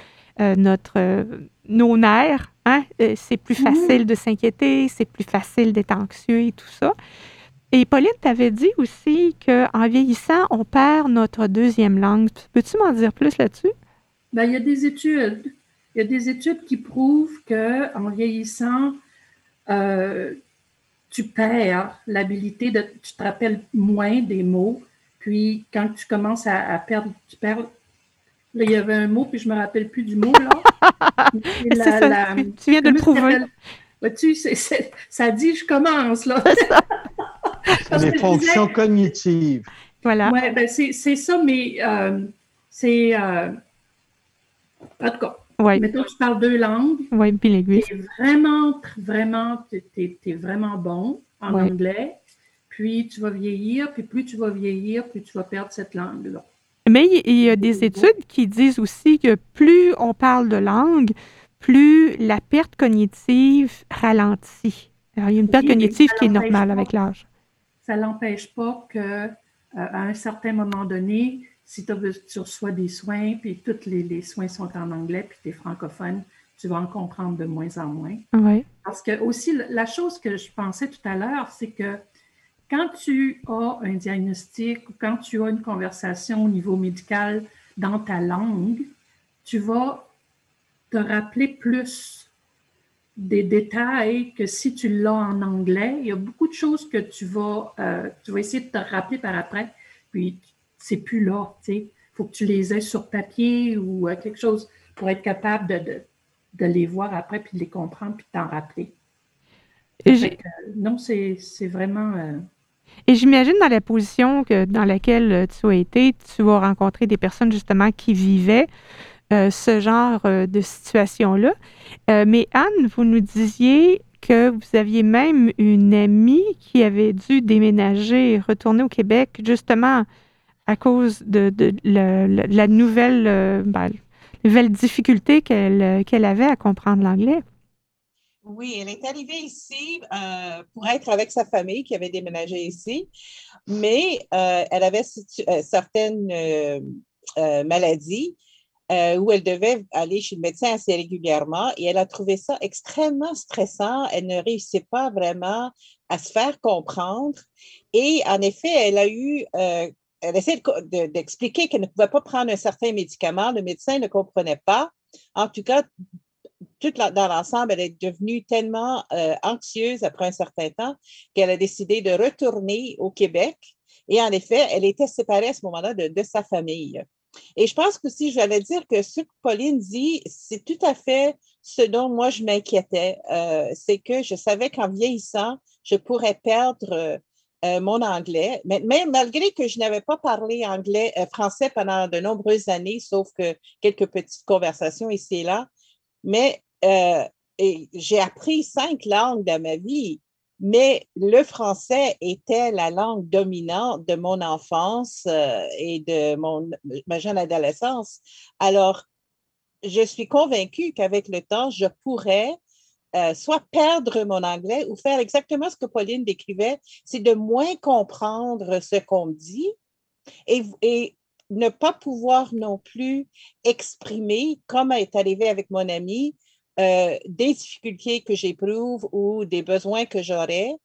euh, notre, nos nerfs. Hein? Euh, c'est plus mhm. facile de s'inquiéter, c'est plus facile d'être anxieux et tout ça. Et Pauline t'avait dit aussi qu'en vieillissant, on perd notre deuxième langue. Peux-tu m'en dire plus là-dessus? Ben, il y a des études. Il y a des études qui prouvent qu'en vieillissant, euh, tu perds l'habilité de, tu te rappelles moins des mots. Puis quand tu commences à, perdre, tu perds. Là, il y avait un mot, puis je ne me rappelle plus du mot, là. tu, viens de le prouver. tu, ça dit je commence, là. Les fonctions cognitives. Voilà. Oui, ben c'est ça, mais euh, c'est. Euh, en tout cas, Ouais. Mettons, tu parles deux langues. Oui, bilinguiste. Tu es vraiment, vraiment, tu es, vraiment bon en anglais. Puis tu vas vieillir, puis plus tu vas vieillir, plus tu vas perdre cette langue-là. Mais il y a des études qui disent aussi que plus on parle de langue, plus la perte cognitive ralentit. Alors, il y a une perte cognitive qui est normale avec l'âge. Ça n'empêche pas qu'à euh, un certain moment donné, si tu reçois des soins, puis tous les, soins sont en anglais, puis tu es francophone, tu vas en comprendre de moins en moins. Oui. Parce que aussi, la chose que je pensais tout à l'heure, c'est que quand tu as un diagnostic ou quand tu as une conversation au niveau médical dans ta langue, tu vas te rappeler plus des détails que si tu l'as en anglais. Il y a beaucoup de choses que tu vas, euh, tu vas essayer de te rappeler par après, puis c'est plus là. Il faut que tu les aies sur papier ou euh, quelque chose pour être capable de, de, les voir après, puis de les comprendre, puis de t'en rappeler. non, c'est vraiment. Euh, Et j'imagine dans la position que, dans laquelle euh, tu as été, tu vas rencontrer des personnes justement qui vivaient ce genre de situation-là. mais Anne, vous nous disiez que vous aviez même une amie qui avait dû déménager et retourner au Québec justement à cause de, la nouvelle, euh, ben, difficulté qu'elle avait à comprendre l'anglais. Oui, elle est arrivée ici euh, pour être avec sa famille qui avait déménagé ici, mais euh, elle avait certaines maladies où elle devait aller chez le médecin assez régulièrement et elle a trouvé ça extrêmement stressant. Elle ne réussissait pas vraiment à se faire comprendre et en effet, elle a eu elle essaie d'expliquer qu'elle ne pouvait pas prendre un certain médicament. Le médecin ne comprenait pas. En tout cas, tout dans l'ensemble, elle est devenue tellement euh, anxieuse après un certain temps qu'elle a décidé de retourner au Québec. Et en effet, elle était séparée à ce moment-là de, sa famille. Et je pense que si j'allais dire que ce que Pauline dit, c'est tout à fait ce dont moi je m'inquiétais. Euh, c'est que je savais qu'en vieillissant, je pourrais perdre euh, mon anglais. Mais, malgré que je n'avais pas parlé anglais, français pendant de nombreuses années, sauf que quelques petites conversations ici et là, mais euh, j'ai appris cinq langues dans ma vie, mais le français était la langue dominante de mon enfance euh, et de mon, ma jeune adolescence. Alors, je suis convaincue qu'avec le temps, je pourrais euh, soit perdre mon anglais ou faire exactement ce que Pauline décrivait, c'est de moins comprendre ce qu'on dit et, ne pas pouvoir non plus exprimer, comme est arrivé avec mon ami, euh, des difficultés que j'éprouve ou des besoins que j'aurais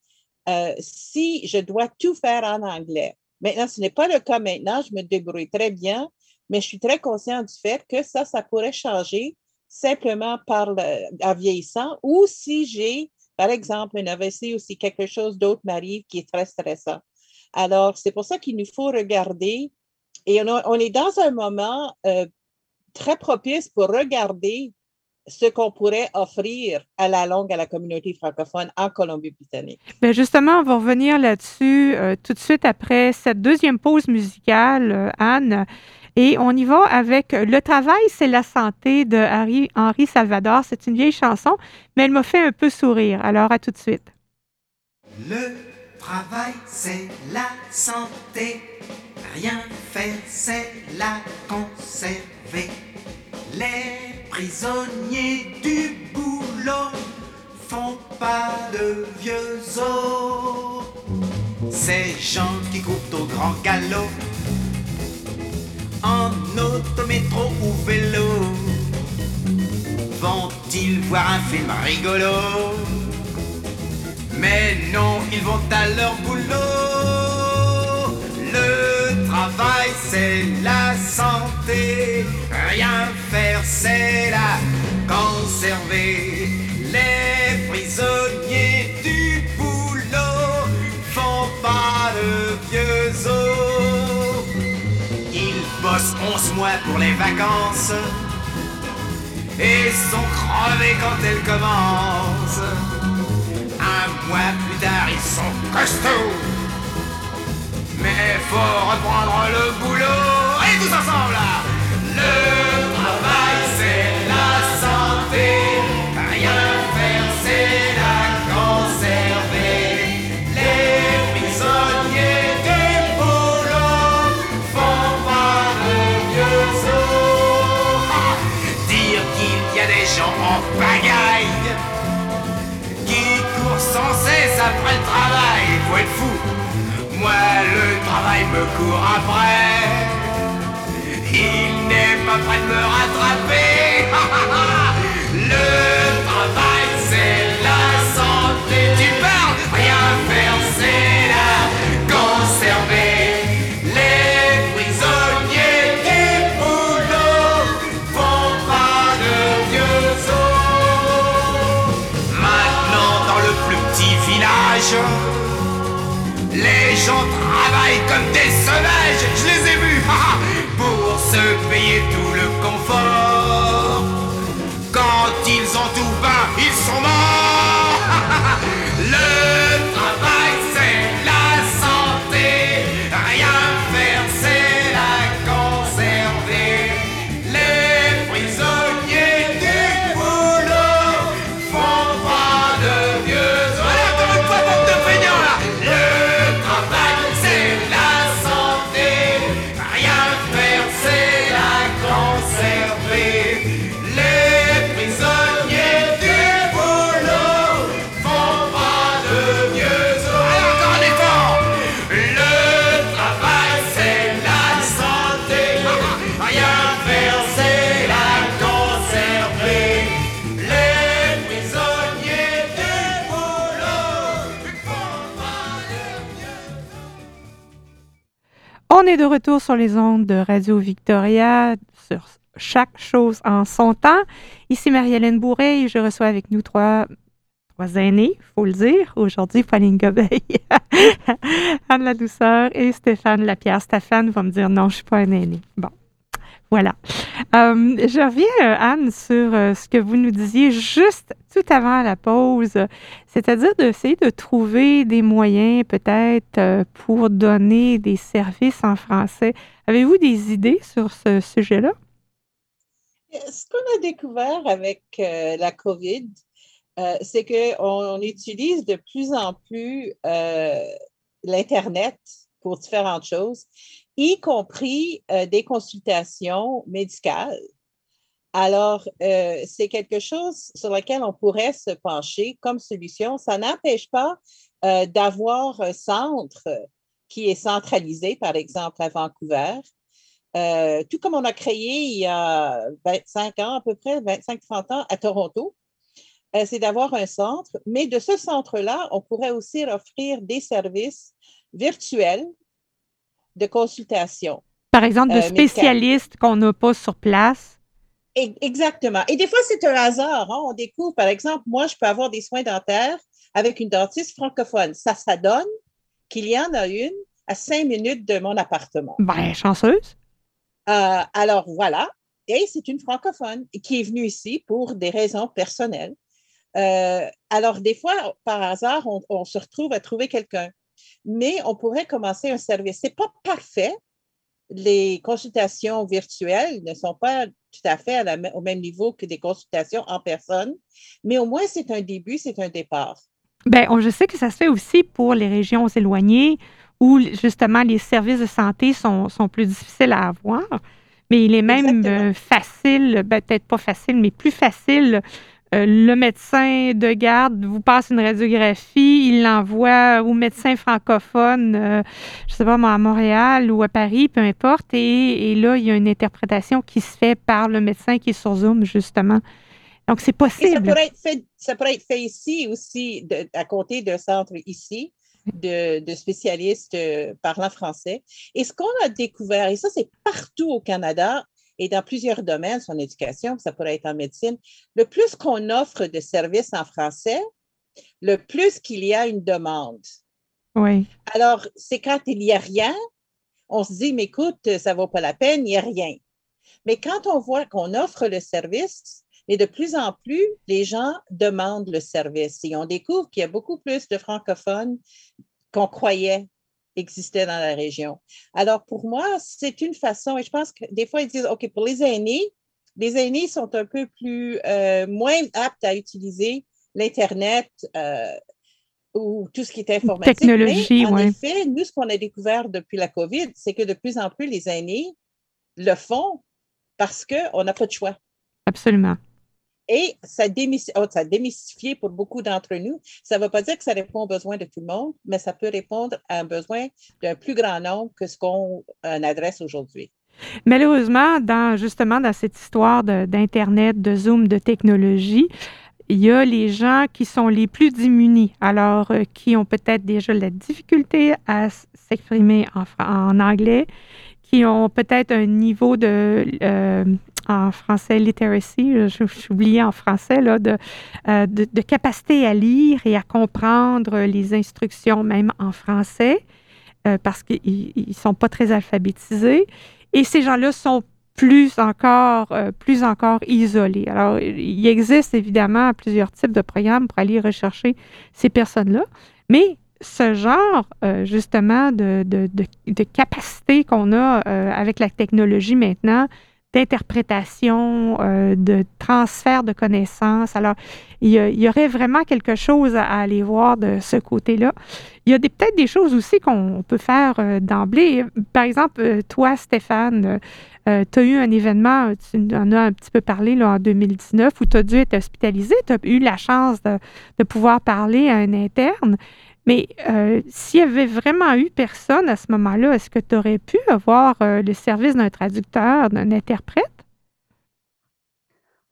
euh, si je dois tout faire en anglais. Maintenant, ce n'est pas le cas maintenant, je me débrouille très bien, mais je suis très consciente du fait que ça, ça pourrait changer simplement par en vieillissant ou si j'ai, par exemple, un AVC ou si quelque chose d'autre m'arrive qui est très stressant. Alors, c'est pour ça qu'il nous faut regarder et on, est dans un moment euh, très propice pour regarder ce qu'on pourrait offrir à la langue à la communauté francophone en Colombie-Britannique. Bien justement, on va revenir là-dessus euh, tout de suite après cette deuxième pause musicale, euh, Anne. Et on y va avec Le travail, c'est la santé de Henri Salvador. C'est une vieille chanson, mais elle m'a fait un peu sourire. Alors, à tout de suite. Le travail, c'est la santé. Rien faire, c'est la conserver. Les prisonniers du boulot font pas de vieux os. Ces gens qui courent au grand galop, en autométro ou vélo, vont-ils voir un film rigolo? Mais non, ils vont à leur boulot travail, c'est la santé. Rien faire, c'est la conserver. Les prisonniers bossent 11 mois pour les vacances et sont crevés quand elles commencent. Un mois plus tard, ils sont costauds mais faut reprendre le boulot. Et tous ensemble Le travail c'est la santé, après le travail, faut être fou moi le travail me court après. Il n'est pas prêt de me rattraper. De retour sur les ondes de Radio Victoria sur chaque chose en son temps. Ici Marie-Hélène Bourret et je reçois avec nous trois, trois aînés, il faut le dire. Aujourd'hui, Pauline Gobeil, Anne La Douceur et Stéphane Lapierre. Stéphane va me dire non, je ne suis pas un aîné. Bon. Voilà. Euh, je reviens, euh, Anne, sur euh, ce que vous nous disiez juste tout avant la pause, c'est-à-dire d'essayer de trouver des moyens peut-être pour donner des services en français. Avez-vous des idées sur ce sujet-là? Ce qu'on a découvert avec la COVID, c'est qu'on utilise de plus en plus l'Internet pour différentes choses y compris euh, des consultations médicales. Alors, euh, c'est quelque chose sur lequel on pourrait se pencher comme solution. Ça n'empêche pas euh, d'avoir un centre qui est centralisé, par exemple, à Vancouver. tout comme on a créé il y a 25 ans, à peu près, 25-30 ans, à Toronto, c'est d'avoir un centre. Mais de ce centre-là, on pourrait aussi offrir des services virtuels de consultation. Par exemple, de euh, spécialistes qu'on n'a pas sur place. Exactement. Et des fois, c'est un hasard. Hein. On découvre, par exemple, moi, je peux avoir des soins dentaires avec une dentiste francophone. Ça, ça donne qu'il y en a une à cinq minutes de mon appartement. Ben, chanceuse. Euh, alors, voilà. Et c'est une francophone qui est venue ici pour des raisons personnelles. Euh, alors, des fois, par hasard, on se retrouve à trouver quelqu'un mais on pourrait commencer un service. Ce n'est pas parfait. Les consultations virtuelles ne sont pas tout à fait au même niveau que des consultations en personne, mais au moins c'est un début, c'est un départ. Bien, je sais que ça se fait aussi pour les régions éloignées où justement les services de santé sont, sont plus difficiles à avoir. Mais il est même euh, facile, ben, peut-être pas facile, mais plus facile euh, le médecin de garde vous passe une radiographie, il l'envoie au médecin francophone, euh, je ne sais pas moi, à Montréal ou à Paris, peu importe, et, là, il y a une interprétation qui se fait par le médecin qui est sur Zoom, justement. Donc, c'est possible. ça pourrait, être fait, ça pourrait être fait ici aussi, à côté d'un centre ici, de, spécialistes euh, parlant français. Et ce qu'on a découvert, et ça, c'est partout au Canada, et dans plusieurs domaines, son éducation, ça pourrait être en médecine, le plus qu'on offre de services en français, le plus qu'il y a une demande. Oui. Alors, c'est quand il n'y a rien, on se dit, mais écoute, ça ne vaut pas la peine, il n'y a rien. Mais quand on voit qu'on offre le service, et de plus en plus, les gens demandent le service et on découvre qu'il y a beaucoup plus de francophones qu'on croyait existait dans la région. Alors, pour moi, c'est une façon, et je pense que des fois, ils disent, OK, pour les aînés, les aînés sont un peu plus, euh, moins aptes à utiliser l'Internet euh, ou tout ce qui est informatique. Technologie, En effet, nous, ce qu'on a découvert depuis la COVID, c'est que de plus en plus, les aînés le font parce qu'on n'a pas de choix. Absolument. Et ça, oh, ça a démystifié pour beaucoup d'entre nous. Ça ne veut pas dire que ça répond aux besoins de tout le monde, mais ça peut répondre à un besoin d'un plus grand nombre que ce qu'on adresse aujourd'hui. Malheureusement, dans, justement, dans cette histoire d'Internet, de, Zoom, de technologie, il y a les gens qui sont les plus démunis, alors euh, qui ont peut-être déjà la difficulté à s'exprimer en, anglais, qui ont peut-être un niveau de euh, en français literacy, je, oublié en français, là, euh, de, de, capacité à lire et à comprendre les instructions même en français, euh, parce qu'ils ne sont pas très alphabétisés. Et ces gens-là sont plus encore, euh, plus encore isolés. Alors, il existe évidemment plusieurs types de programmes pour aller rechercher ces personnes-là, mais ce genre, justement, de, de, de capacité qu'on a avec la technologie maintenant, d'interprétation, euh, de transfert de connaissances. Alors, il y, aurait vraiment quelque chose à, aller voir de ce côté-là. Il y a peut-être des choses aussi qu'on peut faire euh, d'emblée. Par exemple, euh, toi, Stéphane, tu as eu un événement, tu en as un petit peu parlé là, en 2019, où tu as dû être hospitalisé. Tu as eu la chance de, pouvoir parler à un interne. Mais euh, s'il y avait vraiment eu personne à ce moment-là, est-ce que tu aurais pu avoir euh, le service d'un traducteur, d'un interprète?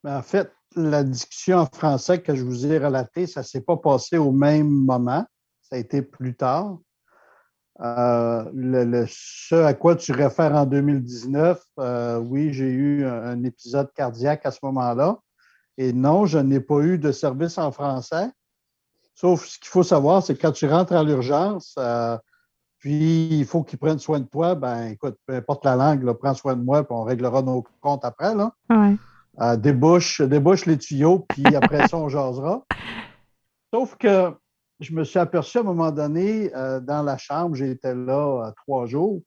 Ben, en fait, la discussion en français que je vous ai relatée, ça ne s'est pas passé au même moment. Ça a été plus tard. Le, ce à quoi tu réfères en 2019, oui, j'ai eu un, épisode cardiaque à ce moment-là. Et non, je n'ai pas eu de service en français. Sauf ce qu'il faut savoir, c'est que quand tu rentres à l'urgence, puis il faut qu'ils prennent soin de toi, ben écoute, peu importe la langue, prends soin de moi, puis on réglera nos comptes après. Là. Euh, débouche, débouche les tuyaux, puis après ça, on jasera. Sauf que je me suis aperçu à un moment donné, euh, dans la chambre, j'étais là euh, trois jours.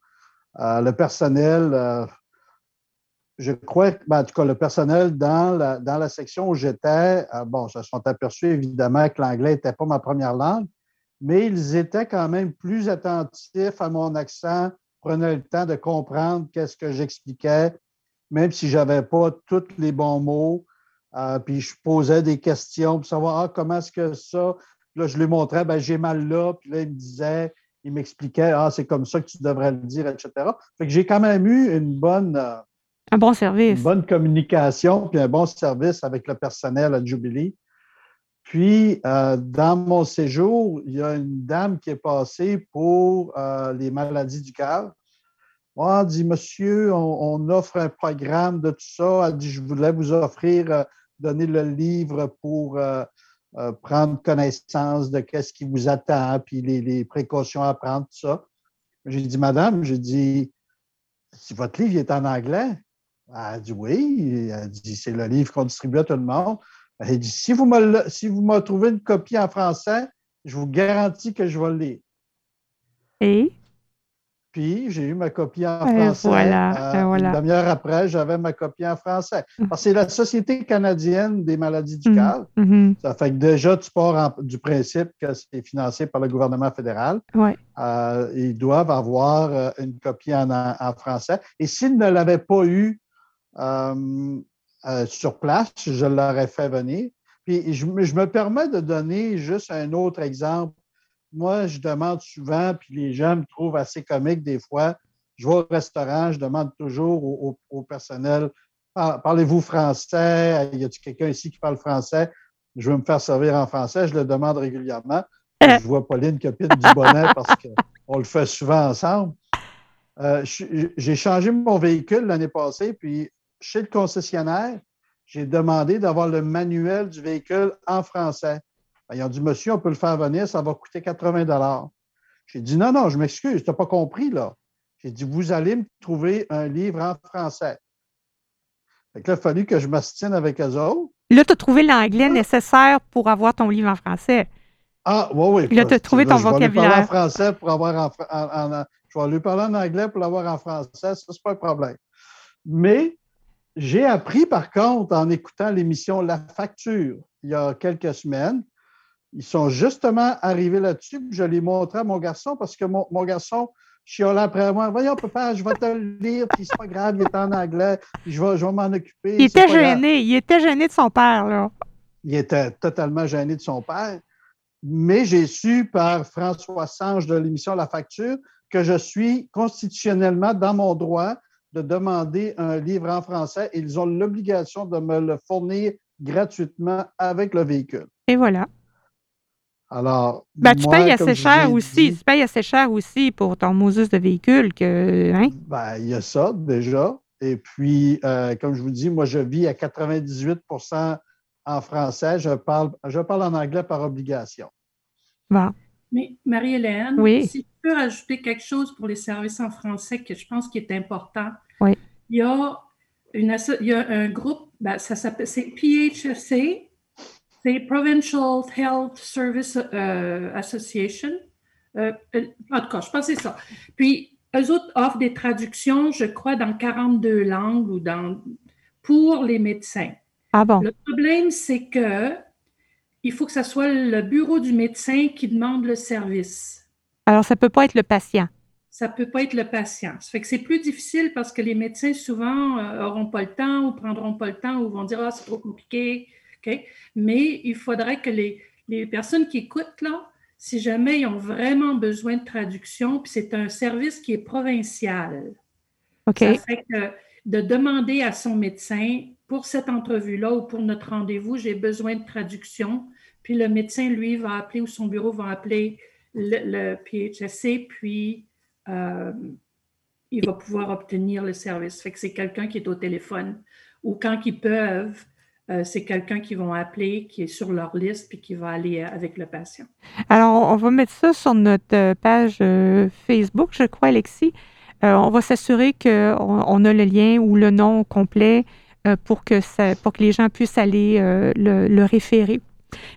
le personnel, je crois, ben, en tout cas, le personnel dans la, section où j'étais, bon, se sont aperçus évidemment que l'anglais n'était pas ma première langue, mais ils étaient quand même plus attentifs à mon accent, prenaient le temps de comprendre qu'est-ce que j'expliquais, même si je n'avais pas tous les bons mots. Euh, puis je posais des questions pour savoir ah, comment est-ce que ça. Là, je lui montrais, ben, j'ai mal là. Puis là, il me disait, il m'expliquait, ah, c'est comme ça que tu devrais le dire, etc. Fait que j'ai quand même eu une bonne. Euh, un bon service. Une bonne communication, puis un bon service avec le personnel à Jubilee. Puis, euh, dans mon séjour, il y a une dame qui est passée pour euh, les maladies du cœur. Moi, elle dit, monsieur, on, offre un programme de tout ça. Elle dit, je voulais vous offrir, euh, donner le livre pour prendre connaissance de qu'est-ce qui vous attend, puis les, précautions à prendre, tout ça. J'ai dit, madame, j'ai dit, si votre livre est en anglais, elle a dit oui. Elle a dit, c'est le livre qu'on distribue à tout le monde. Elle dit si vous me si vous me trouvez une copie en français, je vous garantis que je vais le lire. Et? Puis j'ai eu ma copie en français. Voilà, euh, Une demi-heure après, j'avais ma copie en français. Mm. Parce que c'est la Société canadienne des maladies du mm. cœur. Mm-hmm. Ça fait que déjà, tu pars du principe que c'est financé par le gouvernement fédéral. Ouais. Euh, ils doivent avoir euh, une copie en, en français. Et s'ils ne l'avaient pas eu, euh, sur place, je l'aurais fait venir. Puis je, me permets de donner juste un autre exemple. Moi, je demande souvent, puis les gens me trouvent assez comique des fois. Je vais au restaurant, je demande toujours au, personnel Parlez-vous français? Y a-t-il quelqu'un ici qui parle français? Je veux me faire servir en français. Je le demande régulièrement. Euh. Je vois Pauline copine du bonnet parce qu'on le fait souvent ensemble. Euh, j'ai changé mon véhicule l'année passée, puis chez le concessionnaire, j'ai demandé d'avoir le manuel du véhicule en français. Ben, ils ont dit, monsieur, on peut le faire venir, ça va coûter 80 J'ai dit, non, non, je m'excuse, tu n'as pas compris, là. J'ai dit, vous allez me trouver un livre en français. Fait que là, il a fallu que je m'astienne avec eux autres. Là, tu as trouvé l'anglais nécessaire pour avoir ton livre en français. Ah, oui, oui. là, tu as trouvé ton vocabulaire. Je vais lui parler en français pour avoir en, Je vais lui parler en anglais pour l'avoir en français, ça, c'est pas un problème. Mais j'ai appris, par contre, en écoutant l'émission La Facture il y a quelques semaines, ils sont justement arrivés là-dessus. Je l'ai montré à mon garçon parce que mon, garçon chiolait après moi. Voyons, papa, je vais te le lire, puis c'est pas grave, il est en anglais, je vais, je vais m'en occuper. Il était gêné, il était gêné de son père, là. Il était totalement gêné de son père. Mais j'ai su par François Sange de l'émission La Facture que je suis constitutionnellement dans mon droit de demander un livre en français. Ils ont l'obligation de me le fournir gratuitement avec le véhicule. Et voilà. Alors, ben, tu payes assez cher aussi. tu payes assez cher aussi pour ton Moses de véhicule que. Hein? Ben, il y a ça déjà. Et puis, euh, comme je vous dis, moi, je vis à 98% en français. Je parle, je parle en anglais par obligation. Bon. Mais Marie-Hélène, oui. si tu peux rajouter quelque chose pour les services en français que je pense qui est important, oui. il, y a une, il y a un groupe, ben, ça s'appelle, c'est PHC, c'est Provincial Health Service euh, Association. Euh, euh, en tout cas, je pense que c'est ça. Puis, eux autres offrent des traductions, je crois, dans 42 langues ou dans, pour les médecins. Ah bon? Le problème, c'est que il faut que ce soit le bureau du médecin qui demande le service. Alors, ça ne peut pas être le patient? Ça ne peut pas être le patient. Ça fait que c'est plus difficile parce que les médecins, souvent, n'auront euh, pas le temps ou prendront pas le temps ou vont dire Ah, c'est trop compliqué. Mais il faudrait que les, les personnes qui écoutent, là, si jamais ils ont vraiment besoin de traduction, puis c'est un service qui est provincial. OK. Ça fait que de demander à son médecin pour cette entrevue-là ou pour notre rendez-vous, j'ai besoin de traduction. Puis le médecin, lui, va appeler ou son bureau va appeler le, PHSC, puis euh, il va pouvoir obtenir le service. Fait que c'est quelqu'un qui est au téléphone ou quand ils peuvent, euh, c'est quelqu'un qui vont appeler, qui est sur leur liste, puis qui va aller avec le patient. Alors, on va mettre ça sur notre page Facebook, je crois, Alexis. on va s'assurer qu'on on a le lien ou le nom complet pour, que les gens puissent aller le, référer.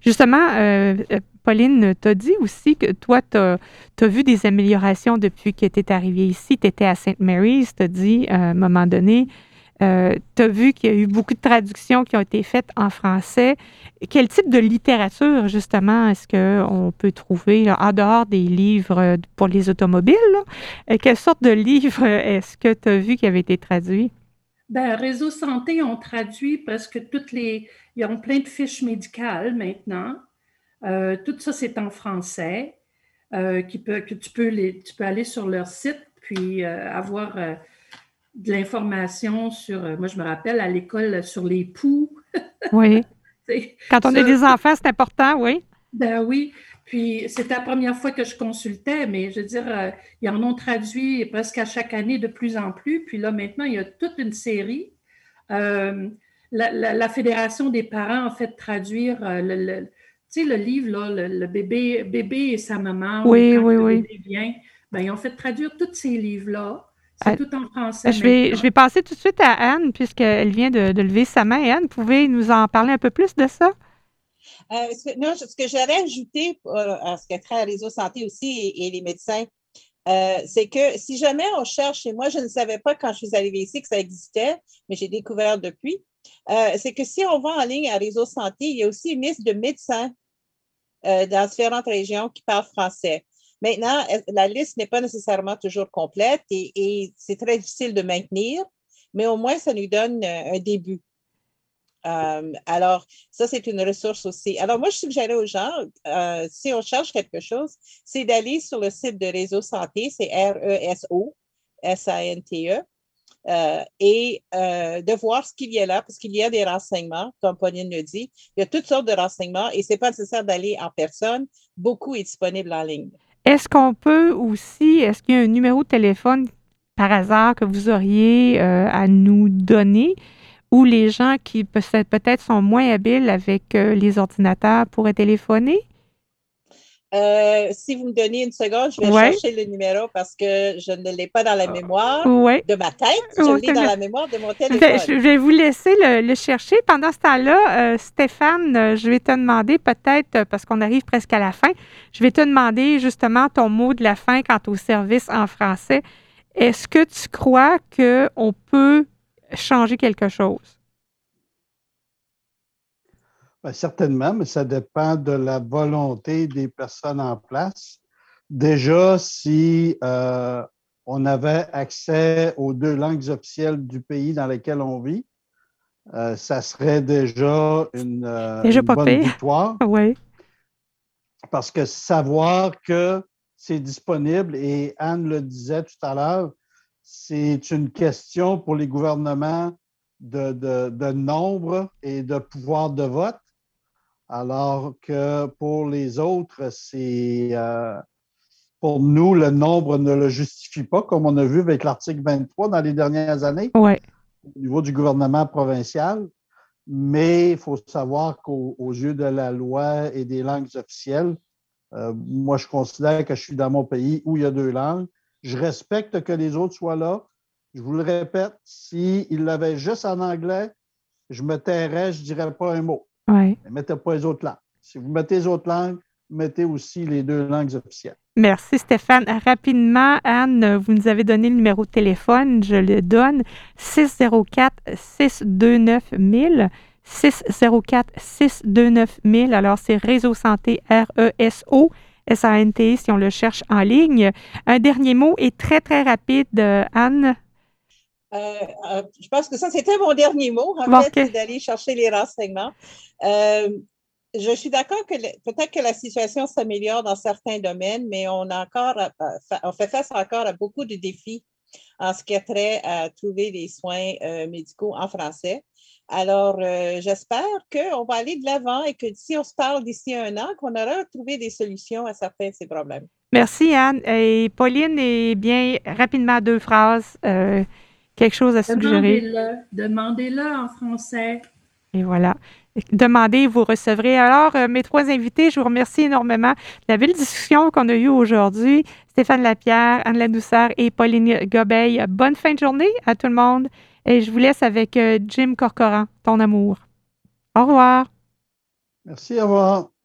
Justement, euh, euh, Pauline, tu as dit aussi que toi, tu as, vu des améliorations depuis que tu es arrivée ici. Tu étais à St. Mary's, tu as dit à un moment donné. Euh, tu as vu qu'il y a eu beaucoup de traductions qui ont été faites en français. Quel type de littérature, justement, est-ce qu'on peut trouver en dehors des livres pour les automobiles? quelle sorte de livres est-ce que tu as vu qui avaient été traduits? Ben, Réseau Santé ont traduit presque toutes les. Ils ont plein de fiches médicales maintenant. Euh, tout ça, c'est en français. Euh, que tu peux, aller sur leur site puis euh, avoir de l'information sur. moi, je me rappelle à l'école sur les poux. oui. Quand on a des enfants, c'est important, oui. Ben oui. Puis c'était la première fois que je consultais, mais je veux dire, euh, ils en ont traduit presque à chaque année de plus en plus. Puis là, maintenant, il y a toute une série. Euh, la, Fédération des parents a fait traduire euh, le, sais, le livre, là, le, bébé, bébé et sa maman. Oui, oui, oui. Vient, ben, ils ont fait traduire tous ces livres-là. C'est tout en français. Je vais, je vais passer tout de suite à Anne, puisqu'elle vient de, de lever sa main. Anne, pouvez nous en parler un peu plus de ça? Euh, ce, non, ce que j'avais ajouté euh, à ce qui a trait à réseau santé aussi et, les médecins, euh, c'est que si jamais on cherche, et moi je ne savais pas quand je suis arrivée ici que ça existait, mais j'ai découvert depuis, c'est que si on va en ligne à réseau santé, il y a aussi une liste de médecins dans différentes régions qui parlent français. Maintenant, la liste n'est pas nécessairement toujours complète et c'est très difficile de maintenir, mais au moins ça nous donne un début. Euh, alors, ça, c'est une ressource aussi. Alors, moi, je suggérais aux gens, euh, si on cherche quelque chose, c'est d'aller sur le site de Réseau Santé, c'est R-E-S-O, S-A-N-T-E, euh, et de voir ce qu'il y a là, parce qu'il y a des renseignements, comme Pauline le dit. Il y a toutes sortes de renseignements et ce n'est pas nécessaire d'aller en personne. Beaucoup est disponible en ligne. Est-ce qu'on peut aussi, est-ce qu'il y a un numéro de téléphone par hasard que vous auriez à nous donner? où les gens qui peut-être sont moins habiles avec euh, les ordinateurs pourraient téléphoner? Euh, si vous me donnez une seconde, je vais chercher le numéro parce que je ne l'ai pas dans la mémoire de ma tête. Je l'ai dans la mémoire de mon téléphone. Je vais vous laisser le, chercher. Pendant ce temps-là, euh, Stéphane, je vais te demander peut-être, parce qu'on arrive presque à la fin, je vais te demander justement ton mot de la fin quant au service en français. Est-ce que tu crois qu'on peut changer quelque chose? Ben, certainement, mais ça dépend de la volonté des personnes en place. Déjà, si euh, on avait accès aux deux langues officielles du pays dans lequel on vit, euh, ça serait déjà une, euh, bonne victoire. Oui. Parce que savoir que c'est disponible, et Anne le disait tout à l'heure, c'est une question pour les gouvernements de, nombre et de pouvoir de vote, alors que pour les autres, c'est euh, pour nous, le nombre ne le justifie pas, comme on a vu avec l'article 23 dans les dernières années au niveau du gouvernement provincial. Mais il faut savoir qu'aux yeux de la loi et des langues officielles, euh, moi, je considère que je suis dans mon pays où il y a deux langues je respecte que les autres soient là. Je vous le répète, s'ils l'avaient juste en anglais, je me tairais, je ne dirais pas un mot. Ouais. Ne mettez pas les autres langues. Si vous mettez les autres langues, mettez aussi les deux langues officielles. Merci Stéphane. Rapidement, Anne, vous nous avez donné le numéro de téléphone. Je le donne 604 629 000. 604 629 000. Alors, c'est Réseau Santé RESO. SANT si on le cherche en ligne. Un dernier mot et très, très rapide, euh, Anne. Euh, euh, je pense que ça, c'était mon dernier mot, en fait, d'aller chercher les renseignements. je suis d'accord que peut-être que la situation s'améliore dans certains domaines, mais on a encore, on fait face encore à beaucoup de défis en ce qui a trait à trouver des soins médicaux en français. Alors, j'espère qu'on va aller de l'avant et que si on se parle d'ici un an, qu'on aura trouvé des solutions à certains de ces problèmes. Merci, Anne. Et Pauline, et bien rapidement, deux phrases, quelque chose à suggérer? Demandez-le, demandez-le en français. Et voilà. Demandez, vous recevrez. Alors, euh, mes trois invités, je vous remercie énormément de la belle discussion qu'on a eue aujourd'hui. Stéphane Lapierre, Anne Ladouceur et Pauline Gobeil. Bonne fin de journée à tout le monde. Et je vous laisse avec euh, Jim Corcoran, ton amour. Au revoir. Merci, au revoir.